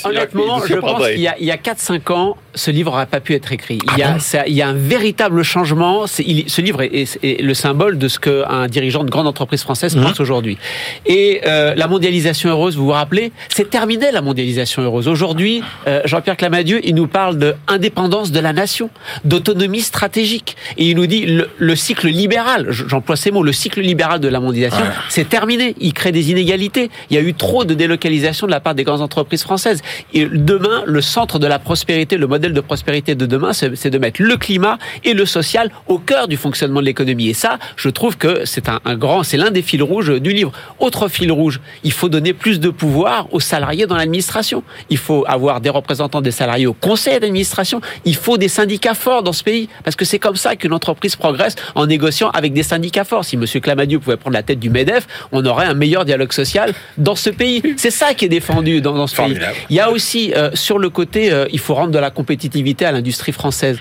Honnêtement, je pense qu'il y a, a 4-5 ans, ce livre n'aurait pas pu être écrit. Il y a, ça, il y a un véritable changement. Il, ce livre est, est, est, le symbole de ce qu'un dirigeant de grande entreprise française Mhm. pense aujourd'hui. Et euh, la mondialisation heureuse, vous vous rappelez, c'est terminé la mondialisation heureuse. Aujourd'hui, euh, Jean-Pierre Clamadieu, il nous parle de indépendance de la nation, d'autonomie stratégique. Et il nous dit le, le cycle libéral, j'emploie ces mots, le cycle libéral de la mondialisation. C'est terminé. Il crée des inégalités. Il y a eu trop de délocalisation de la part des grandes entreprises françaises. Et demain, le centre de la prospérité, le modèle de prospérité de demain, c'est de mettre le climat et le social au cœur du fonctionnement de l'économie. Et ça, je trouve que c'est un, grand, c'est l'un des fils rouges du livre. Autre fil rouge, il faut donner plus de pouvoir aux salariés dans l'administration. Il faut avoir des représentants des salariés au conseil d'administration. Il faut des syndicats forts dans ce pays. Parce que c'est comme ça qu'une entreprise progresse en négociant avec des syndicats forts. Si M. Clamadieu pouvait prendre la tête du MEDEF, on aurait un meilleur dialogue social dans ce pays. C'est ça qui est défendu dans, dans ce Formidable. pays. Il y a aussi, euh, sur le côté, euh, il faut rendre de la compétitivité à l'industrie française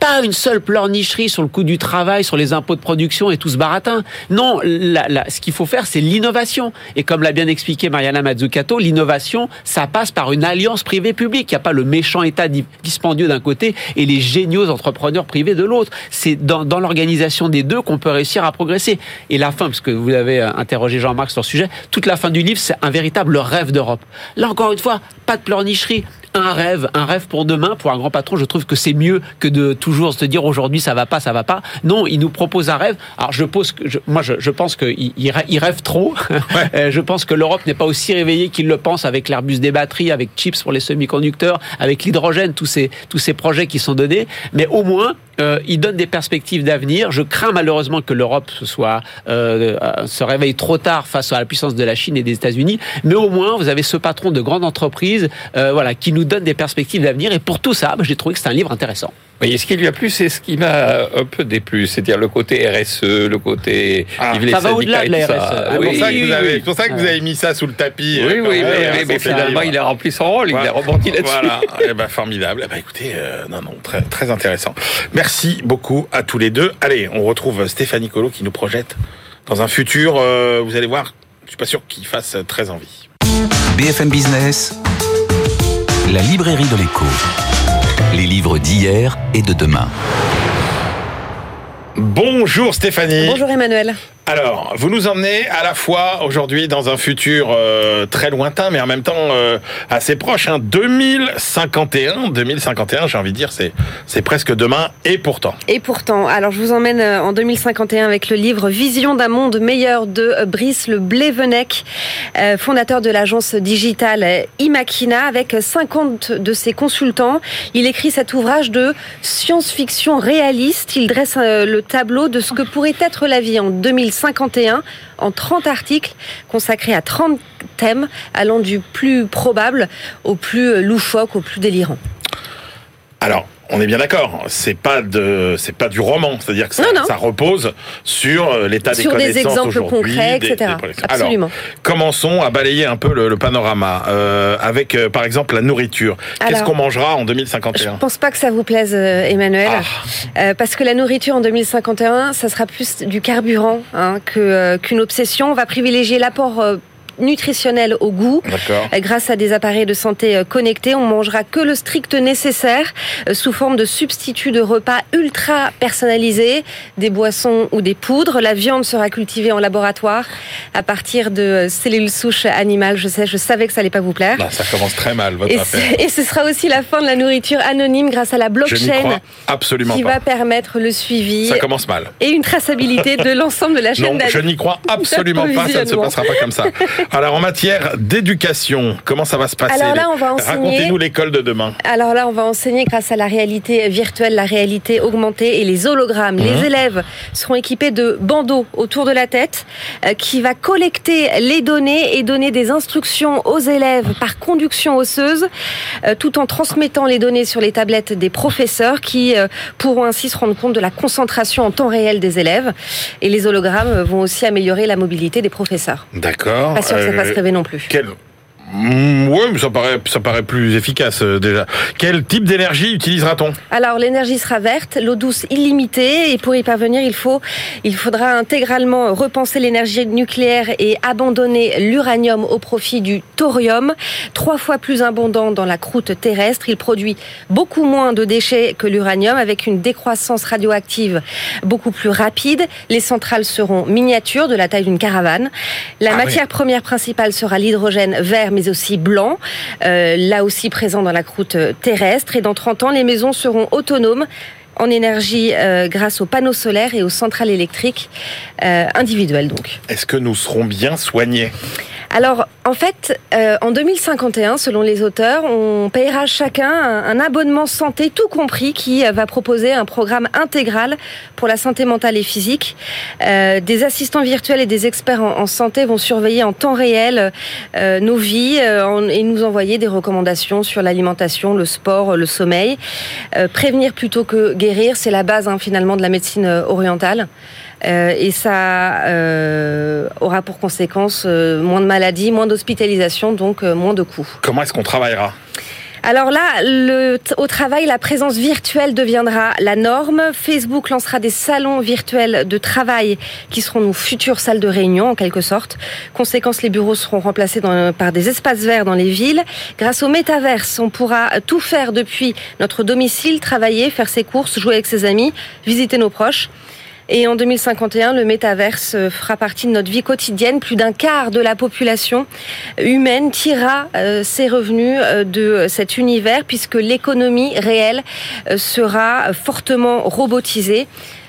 Pas une seule pleurnicherie sur le coût du travail, sur les impôts de production et tout ce baratin. Non, la- la- ce qu'il faut faire, c'est l'innovation. Et comme l'a bien expliqué Mariana Mazzucato, l'innovation, ça passe par une alliance privée-publique. Il n'y a pas le méchant État di- dispendieux d'un côté et les géniaux entrepreneurs privés de l'autre. C'est dans, dans l'organisation des deux qu'on peut réussir à progresser. Et la fin, parce que vous avez euh, interrogé Jean-Marc sur le sujet, toute la fin du livre, c'est un véritable rêve d'Europe. Là, encore une fois, pas de pleurnicherie. Un rêve, un rêve pour demain, pour un grand patron, je trouve que c'est mieux que de toujours se dire aujourd'hui ça va pas, ça va pas. Non, il nous propose un rêve. Alors je pose, je- moi je, je pense qu'il il rê- il rêve trop. Euh, je pense que l'Europe n'est pas aussi réveillée qu'il le pense avec l'Airbus des batteries, avec chips pour les semi-conducteurs, avec l'hydrogène, tous ces tous ces projets qui sont donnés. Mais au moins, euh, il donne des perspectives d'avenir. Je crains malheureusement que l'Europe se soit euh, euh, se réveille trop tard face à la puissance de la Chine et des États-Unis. Mais au moins, vous avez ce patron de grande entreprise, euh, voilà, qui nous donne des perspectives d'avenir. Et pour tout ça, bah, j'ai trouvé que c'est un livre intéressant. Oui, ce qui lui a plu, c'est ce qui m'a un peu déplu, c'est-à-dire le côté RSE, le côté Ah, ça va au-delà de la. RSE. C'est Oui, pour ça que oui, vous avez, oui. c'est pour ça que vous avez mis ça sous le tapis. Oui, euh, oui, mais, finalement, il a rempli son rôle, il Voilà. a rebondi là-dessus. Voilà, eh ben, formidable. Eh ben, écoutez, euh, non, non, très, très intéressant. Merci beaucoup à tous les deux. Allez, on retrouve Stéphanie Colo qui nous projette dans un futur. euh, vous allez voir, je suis pas sûr qu'il fasse très envie. BFM Business, la librairie de l'écho. Les livres d'hier et de demain. Bonjour Stéphanie. Bonjour Emmanuel. Alors, vous nous emmenez à la fois aujourd'hui dans un futur euh, très lointain, mais en même temps euh, assez proche. Hein, 2051, 2051, j'ai envie de dire, c'est presque demain. Et pourtant, Et pourtant, alors je vous emmène euh, en 2051 avec le livre Vision d'un monde meilleur de Brice Le Blévenec, fondateur de l'agence digitale Imakina, avec 50 de ses consultants. Il écrit cet ouvrage de science-fiction réaliste. Il dresse le tableau de ce que pourrait être la vie en 2051 en 30 articles consacrés à 30 thèmes allant du plus probable au plus loufoque, au plus délirant. alors. On est bien d'accord, c'est pas de, c'est pas du roman, c'est-à-dire que ça, Non, non. ça repose sur euh, l'état des Sur des connaissances exemples aujourd'hui, concrets, des- etc. des. Absolument. Alors, commençons à balayer un peu le, le panorama euh, avec, euh, par exemple, la nourriture. Qu'est-ce qu'on mangera en Je 2051 pense pas que ça vous plaise, Emmanuel, Ah. Euh, parce que la nourriture en 2051, ça sera plus du carburant hein, que, qu'une obsession. On va privilégier l'apport euh, nutritionnel au goût. D'accord. Euh, Grâce à des appareils de santé euh, connectés, on mangera que le strict nécessaire euh, sous forme de substituts de repas ultra personnalisés, des boissons ou des poudres. La viande sera cultivée en laboratoire à partir de cellules souches animales. Je sais, je savais que ça allait pas vous plaire. Ça commence très mal, votre Et, et ce sera aussi la fin de la nourriture anonyme grâce à la blockchain absolument qui pas. va permettre le suivi Ça commence mal. et une traçabilité de l'ensemble de la chaîne Non, je n'y crois absolument pas, ça ne se passera pas comme ça. Alors, en matière d'éducation, comment ça va se passer? Alors là, on va enseigner- Racontez-nous l'école de demain. Alors là, on va enseigner grâce à la réalité virtuelle, la réalité augmentée et les hologrammes. Mhm. Les élèves seront équipés de bandeaux autour de la tête euh, qui va collecter les données et donner des instructions aux élèves par conduction osseuse, euh, tout en transmettant les données sur les tablettes des professeurs qui euh, pourront ainsi se rendre compte de la concentration en temps réel des élèves. Et les hologrammes vont aussi améliorer la mobilité des professeurs. D'accord. Pas ça Euh, fasse rêver non plus. Quel... Mm, ouais, mais ça paraît, ça paraît plus efficace euh, déjà. Quel type d'énergie utilisera-t-on? Alors l'énergie sera verte, l'eau douce illimitée et pour y parvenir, il faut il faudra intégralement repenser l'énergie nucléaire et abandonner l'uranium au profit du thorium, trois fois plus abondant dans la croûte terrestre, il produit beaucoup moins de déchets que l'uranium avec une décroissance radioactive beaucoup plus rapide. Les centrales seront miniatures de la taille d'une caravane. La Ah matière première principale sera l'hydrogène vert mais aussi blanc, euh, là aussi présent dans la croûte terrestre. Et dans 30 ans, les maisons seront autonomes en énergie euh, grâce aux panneaux solaires et aux centrales électriques euh, individuelles donc. Est-ce que nous serons bien soignés? Alors, en fait, euh, en 2051, selon les auteurs, on payera chacun un, un abonnement santé tout compris qui va proposer un programme intégral pour la santé mentale et physique. Euh, des assistants virtuels et des experts en, en santé vont surveiller en temps réel euh, nos vies en- et nous envoyer des recommandations sur l'alimentation, le sport, le sommeil. Prévenir plutôt que guérir, c'est la base hein, finalement de la médecine euh, orientale. Euh, et ça euh, aura pour conséquence moins de maladies, moins d'hospitalisation, donc moins de coûts. Comment est-ce qu'on travaillera? Alors là, au travail, la présence virtuelle deviendra la norme. Facebook lancera des salons virtuels de travail qui seront nos futures salles de réunion en quelque sorte. Conséquence, les bureaux seront remplacés par des espaces verts dans les villes. Grâce au métaverse, on pourra tout faire depuis notre domicile, travailler, faire ses courses, jouer avec ses amis, visiter nos proches. Et en 2051, le métaverse euh, fera partie de notre vie quotidienne. Plus d'un quart de la population humaine tirera euh, ses revenus euh, de cet univers puisque l'économie réelle sera fortement robotisée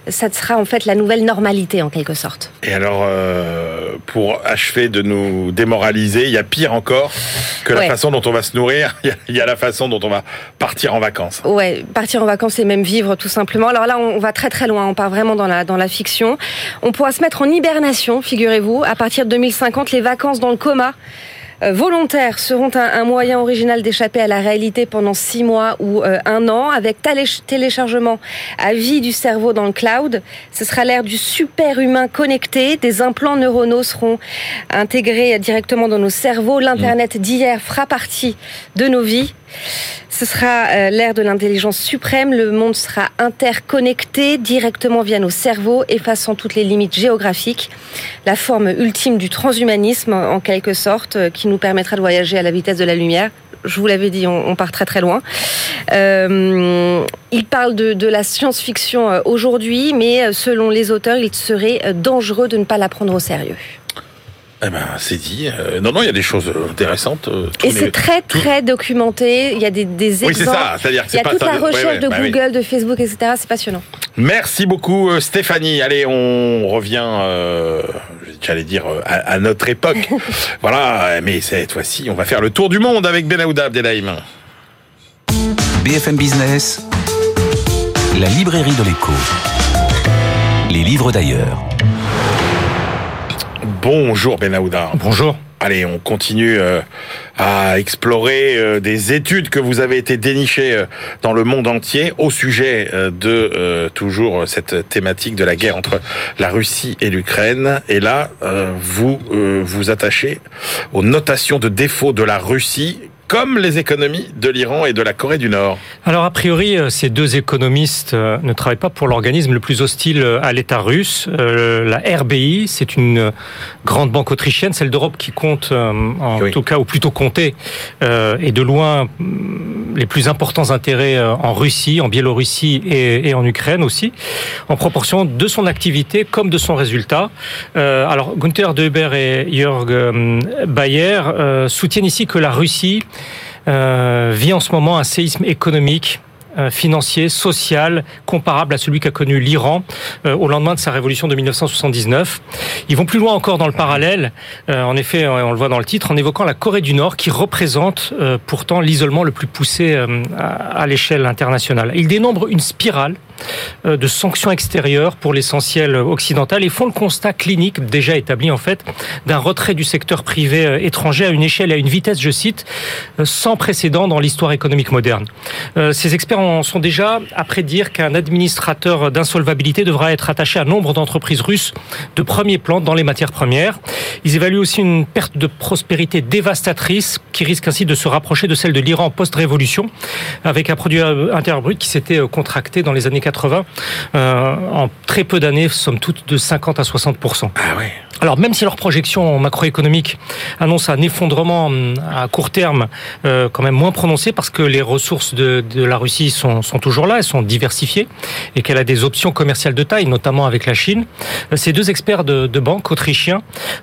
ça sera en fait la nouvelle normalité en quelque sorte. Et alors, euh, pour achever de nous démoraliser, il y a pire encore que la façon dont on va se nourrir, il y, a la façon dont on va partir en vacances. Ouais, partir en vacances et même vivre tout simplement. Alors là, on va très très loin, on part vraiment dans la, dans la fiction. On pourra se mettre en hibernation, figurez-vous, à partir de 2050, les vacances dans le coma. Euh, volontaires seront un, moyen original d'échapper à la réalité pendant six mois ou euh, un an, avec téléchargement à vie du cerveau dans le cloud. Ce sera l'ère du super humain connecté. Des implants neuronaux seront intégrés directement dans nos cerveaux. L'internet d'hier fera partie de nos vies. Ce sera euh, l'ère de l'intelligence suprême. Le monde sera interconnecté directement via nos cerveaux, effaçant toutes les limites géographiques. La forme ultime du transhumanisme, en quelque sorte, euh, qui nous permettra de voyager à la vitesse de la lumière. Je vous l'avais dit, on, part très très loin. Euh, il parle de, de la science-fiction aujourd'hui, mais selon les auteurs, il serait dangereux de ne pas la prendre au sérieux. Eh ben, c'est dit. Euh, non, non, il y a des choses intéressantes. Euh, et c'est très, très documenté. Il y a des, des exemples. Oui, c'est ça. C'est-à-dire il y a toute la recherche de bah Google, de Facebook, etc. C'est passionnant. Merci beaucoup, euh, Stéphanie. Allez, on revient, euh, j'allais dire, à, notre époque. voilà, mais cette fois-ci, on va faire le tour du monde avec Benahouda Abdelhaim. BFM Business, la librairie de l'écho. Les livres d'ailleurs. Bonjour Benahouda. Bonjour. Allez, on continue euh, à explorer euh, des études que vous avez été dénichées euh, dans le monde entier au sujet de toujours cette thématique de la guerre entre la Russie et l'Ukraine. Et là, vous vous attachez aux notations de défaut de la Russie comme les économies de l'Iran et de la Corée du Nord. Alors a priori, euh, ces deux économistes euh, ne travaillent pas pour l'organisme le plus hostile euh, à l'État russe. La RBI, c'est une grande banque autrichienne, celle d'Europe qui compte, en tout cas, ou plutôt comptait, et de loin mm, les plus importants intérêts en Russie, en Biélorussie et, en Ukraine aussi, en proportion de son activité comme de son résultat. Alors Gunther Deber et Jörg Bayer soutiennent ici que la Russie vit en ce moment un séisme économique euh, financier, social, comparable à celui qu'a connu l'Iran euh, au lendemain de sa révolution de 1979. Ils vont plus loin encore dans le parallèle, en effet, on le voit dans le titre, en évoquant la Corée du Nord, qui représente pourtant l'isolement le plus poussé à l'échelle internationale. Ils dénombrent une spirale euh, de sanctions extérieures pour l'essentiel occidental et font le constat clinique déjà établi en fait d'un retrait du secteur privé euh, étranger à une échelle et à une vitesse, je cite, euh, sans précédent dans l'histoire économique moderne. Ces experts en sont déjà à prédire qu'un administrateur d'insolvabilité devra être attaché à nombre d'entreprises russes de premier plan dans les matières premières. Ils évaluent aussi une perte de prospérité dévastatrice qui risque ainsi de se rapprocher de celle de l'Iran post-révolution avec un produit intérieur brut qui s'était contracté dans les années 80, euh, en très peu d'années, somme toute, de 50 à 60 Ah ouais. Alors même si leurs projections macroéconomiques annoncent un effondrement hum, à court terme euh, quand même moins prononcé parce que les ressources de, de la Russie sont, sont, toujours là, elles sont diversifiées et qu'elle a des options commerciales de taille, notamment avec la Chine. Euh, ces deux experts de, de banque autrichiens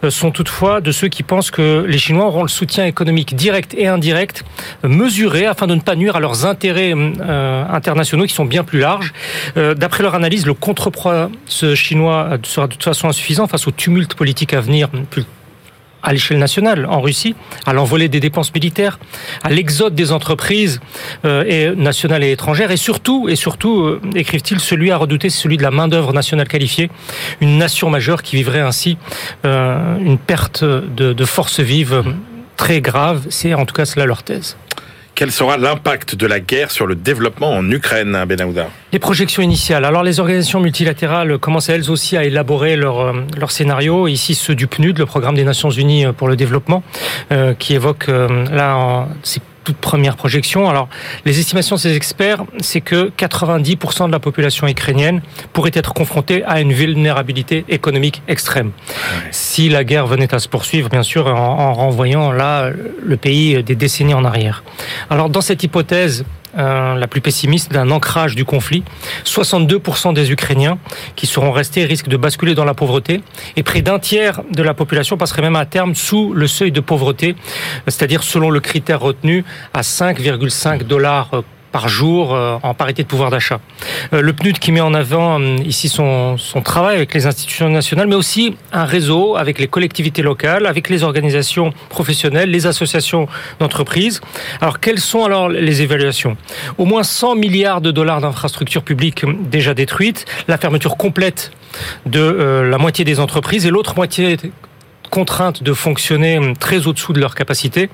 sont toutefois de ceux qui pensent que les Chinois auront le soutien économique direct et indirect mesuré afin de ne pas nuire à leurs intérêts hum, internationaux qui sont bien plus larges. D'après leur analyse, le contrepoids chinois sera de toute façon insuffisant face au tumulte politique à venir à l'échelle nationale en Russie, à l'envolée des dépenses militaires, à l'exode des entreprises euh, nationales et étrangères, et surtout, et surtout, euh, écrivent-ils, celui à redouter, c'est celui de la main d'œuvre nationale qualifiée, une nation majeure qui vivrait ainsi euh, une perte de, de forces vives très grave. C'est en tout cas cela leur thèse. Quel sera l'impact de la guerre sur le développement en Ukraine, Benahouda Les projections initiales. Alors les organisations multilatérales commencent elles aussi à élaborer leur, euh, leur scénario. Ici ceux du PNUD, le Programme des Nations Unies pour le développement, euh, qui évoque euh, là, toute première projection. Alors, les estimations de ces experts, c'est que 90% de la population ukrainienne pourrait être confrontée à une vulnérabilité économique extrême. Si la guerre venait à se poursuivre, bien sûr, en, en renvoyant là le pays des décennies en arrière. Alors, dans cette hypothèse, euh, la plus pessimiste d'un ancrage du conflit. 62% des Ukrainiens qui seront restés risquent de basculer dans la pauvreté et près d'un tiers de la population passerait même à terme sous le seuil de pauvreté, c'est-à-dire selon le critère retenu à 5,5 dollars par jour euh, en parité de pouvoir d'achat. Euh, le PNUD qui met en avant euh, ici son, son travail avec les institutions nationales, mais aussi un réseau avec les collectivités locales, avec les organisations professionnelles, les associations d'entreprises. Alors quelles sont alors les évaluations? Au moins 100 milliards de dollars d'infrastructures publiques déjà détruites, la fermeture complète de la moitié des entreprises et l'autre moitié contrainte de fonctionner très au-dessous de leur capacité.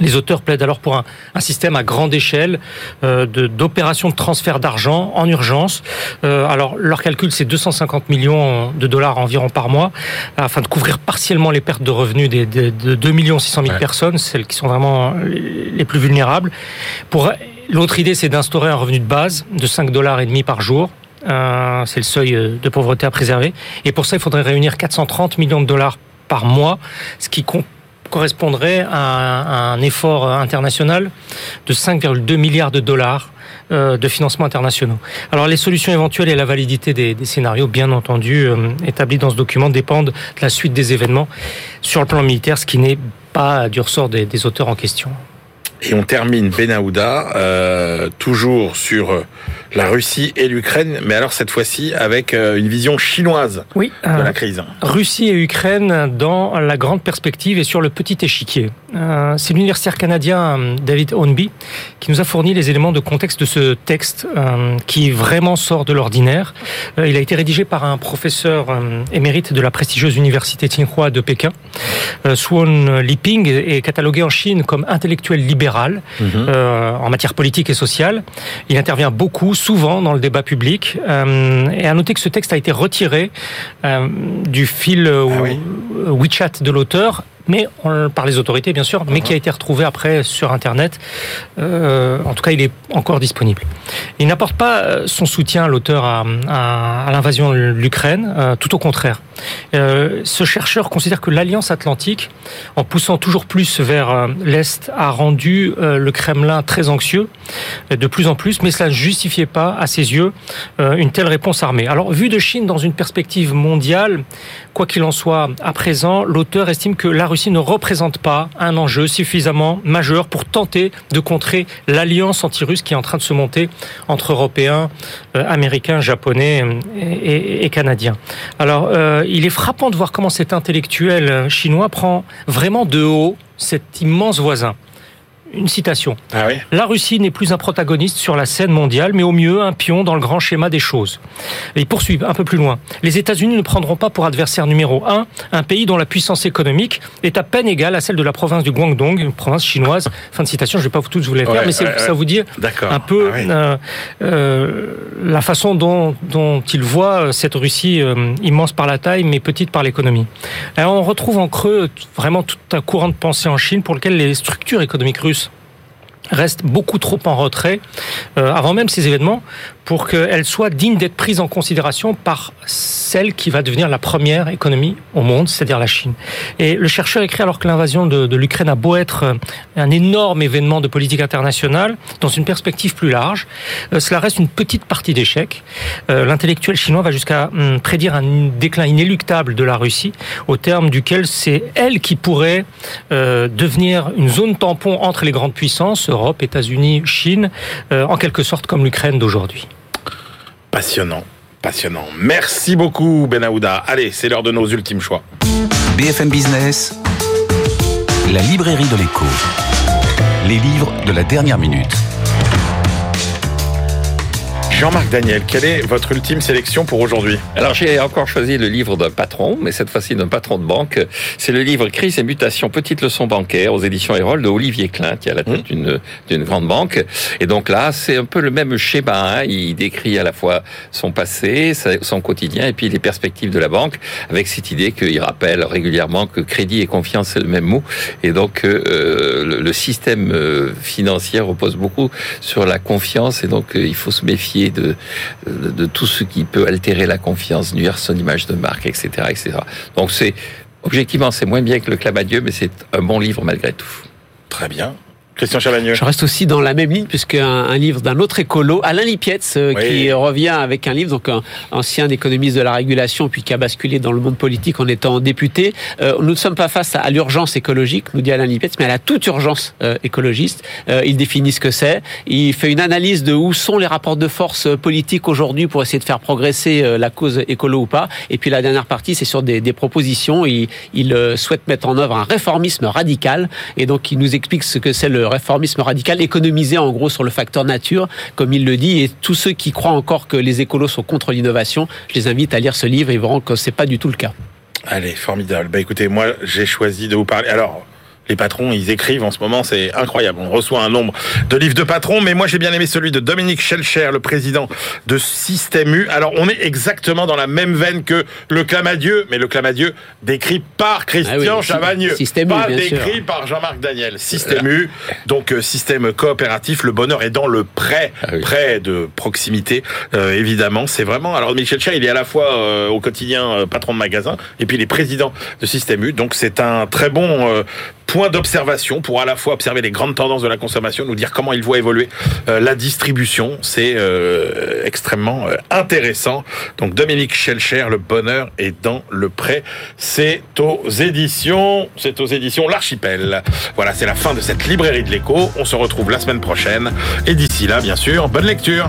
Les auteurs plaident alors pour un, un système à grande échelle euh, d'opérations de, de, transfert d'argent en urgence. Euh, alors leur calcul c'est 250 millions de dollars environ par mois afin de couvrir partiellement les pertes de revenus des, des, de 2 600 000 ouais. personnes, celles qui sont vraiment les plus vulnérables. Pour l'autre idée c'est d'instaurer un revenu de base de 5 dollars et demi par jour. Euh, c'est le seuil de pauvreté à préserver. Et pour ça il faudrait réunir 430 millions de dollars par mois, ce qui compte correspondrait à un effort international de 5,2 milliards de dollars euh, de financement internationaux. Alors les solutions éventuelles et la validité des, scénarios, bien entendu, euh, établis dans ce document, dépendent de la suite des événements sur le plan militaire, ce qui n'est pas du ressort des auteurs en question. Et on termine Benahouda, euh, toujours sur la Russie et l'Ukraine, mais alors cette fois-ci avec euh, une vision chinoise oui, de la crise. Russie et Ukraine dans la grande perspective et sur le petit échiquier. Euh, C'est l'universitaire canadien David Hornby qui nous a fourni les éléments de contexte de ce texte euh, qui vraiment sort de l'ordinaire. Euh, il a été rédigé par un professeur euh, émérite de la prestigieuse université Tsinghua de Pékin. Euh, Swon Liping est catalogué en Chine comme intellectuel libéral mmh. euh, en matière politique et sociale. Il intervient beaucoup, souvent dans le débat public. Euh, et à noter que ce texte a été retiré euh, du fil ah oui. WeChat de l'auteur mais par les autorités bien sûr, mais qui a été retrouvé après sur Internet. Euh, en tout cas, il est encore disponible. Il n'apporte pas son soutien à l'auteur à, à, à l'invasion de l'Ukraine, euh, tout au contraire. Euh, ce chercheur considère que l'Alliance Atlantique, en poussant toujours plus vers euh, l'Est, a rendu euh, le Kremlin très anxieux, de plus en plus, mais cela ne justifiait pas, à ses yeux, euh, une telle réponse armée. Alors, vu de Chine dans une perspective mondiale, quoi qu'il en soit, à présent, l'auteur estime que la Russie ne représente pas un enjeu suffisamment majeur pour tenter de contrer l'alliance anti-russe qui est en train de se monter entre Européens, euh, Américains, Japonais et, et, et Canadiens. Alors, euh, il est frappant de voir comment cet intellectuel chinois prend vraiment de haut cet immense voisin une citation. Ah oui la Russie n'est plus un protagoniste sur la scène mondiale, mais au mieux un pion dans le grand schéma des choses. Et il poursuit un peu plus loin. Les États-Unis ne prendront pas pour adversaire numéro un un pays dont la puissance économique est à peine égale à celle de la province du Guangdong, une province chinoise. Fin de citation, je ne vais pas vous tous vous les faire, ouais, mais ouais, ça vous dit un peu ah oui. euh, euh, la façon dont, dont il voit cette Russie euh, immense par la taille, mais petite par l'économie. On retrouve en creux vraiment tout un courant de pensée en Chine pour lequel les structures économiques russes reste beaucoup trop en retrait euh, avant même ces événements pour qu'elle soit digne d'être prise en considération par celle qui va devenir la première économie au monde, c'est-à-dire la Chine. Et le chercheur écrit alors que l'invasion de, l'Ukraine a beau être euh, un énorme événement de politique internationale, dans une perspective plus large, euh, cela reste une petite partie d'échec. Euh, L'intellectuel chinois va jusqu'à hum, prédire un déclin inéluctable de la Russie, au terme duquel c'est elle qui pourrait devenir une zone tampon entre les grandes puissances, Europe, États-Unis, Chine, en quelque sorte comme l'Ukraine d'aujourd'hui. Passionnant, Merci beaucoup, Benahouda. Allez, c'est l'heure de nos ultimes choix. BFM Business, la librairie de l'écho. Les livres de la dernière minute. Jean-Marc Daniel, quelle est votre ultime sélection pour aujourd'hui Alors j'ai encore choisi le livre d'un patron, mais cette fois-ci d'un patron de banque. C'est le livre Crise et mutation, petite leçon bancaire aux éditions Erol de Olivier Klein, qui est à la tête mmh. d'une grande banque. Et donc là, c'est un peu le même schéma. Hein. Il décrit à la fois son passé, son quotidien, et puis les perspectives de la banque, avec cette idée qu'il rappelle régulièrement que crédit et confiance c'est le même mot, et donc euh, le, système euh, financier repose beaucoup sur la confiance, et donc euh, il faut se méfier de, tout ce qui peut altérer la confiance, nuire son image de marque, etc. etc. Donc c'est objectivement c'est moins bien que le Clamadieu, mais c'est un bon livre malgré tout. Très bien. Christian Chavagneux. Je reste aussi dans la même ligne puisque un, livre d'un autre écolo, Alain Lipietz, euh, qui revient avec un livre, donc un ancien économiste de la régulation, puis qui a basculé dans le monde politique en étant député. Euh, nous ne sommes pas face à, l'urgence écologique, nous dit Alain Lipietz, mais à la toute urgence euh, écologiste. il définit ce que c'est. Il fait une analyse de où sont les rapports de force politiques aujourd'hui pour essayer de faire progresser la cause écolo ou pas. Et puis la dernière partie, c'est sur des, des propositions. Il, il souhaite mettre en œuvre un réformisme radical, et donc il nous explique ce que c'est le réformisme radical, économiser en gros sur le facteur nature, comme il le dit. Et tous ceux qui croient encore que les écolos sont contre l'innovation, je les invite à lire ce livre et verront que c'est pas du tout le cas. Allez, formidable. Bah écoutez, moi j'ai choisi de vous parler. Alors, les patrons, ils écrivent en ce moment, c'est incroyable. On reçoit un nombre de livres de patrons, mais moi j'ai bien aimé celui de Dominique Schelcher, le président de Système U. Alors on est exactement dans la même veine que le Clamadieu, mais le Clamadieu décrit par Christian ah Chavagneux, pas décrit par Jean-Marc Daniel. Système U, donc euh, système coopératif, le bonheur est dans le prêt, ah prêt de proximité, euh, évidemment. C'est vraiment. Alors Dominique Schelcher, il est à la fois euh, au quotidien patron de magasin et puis il est président de Système U, donc c'est un très bon point d'observation pour à la fois observer les grandes tendances de la consommation, nous dire comment il voit évoluer euh, la distribution. C'est euh, extrêmement euh, intéressant. Donc Dominique Schelcher, le bonheur est dans le prêt. C'est aux éditions, c'est aux éditions L'Archipel. Voilà, c'est la fin de cette librairie de l'écho. On se retrouve la semaine prochaine. Et d'ici là, bien sûr, bonne lecture.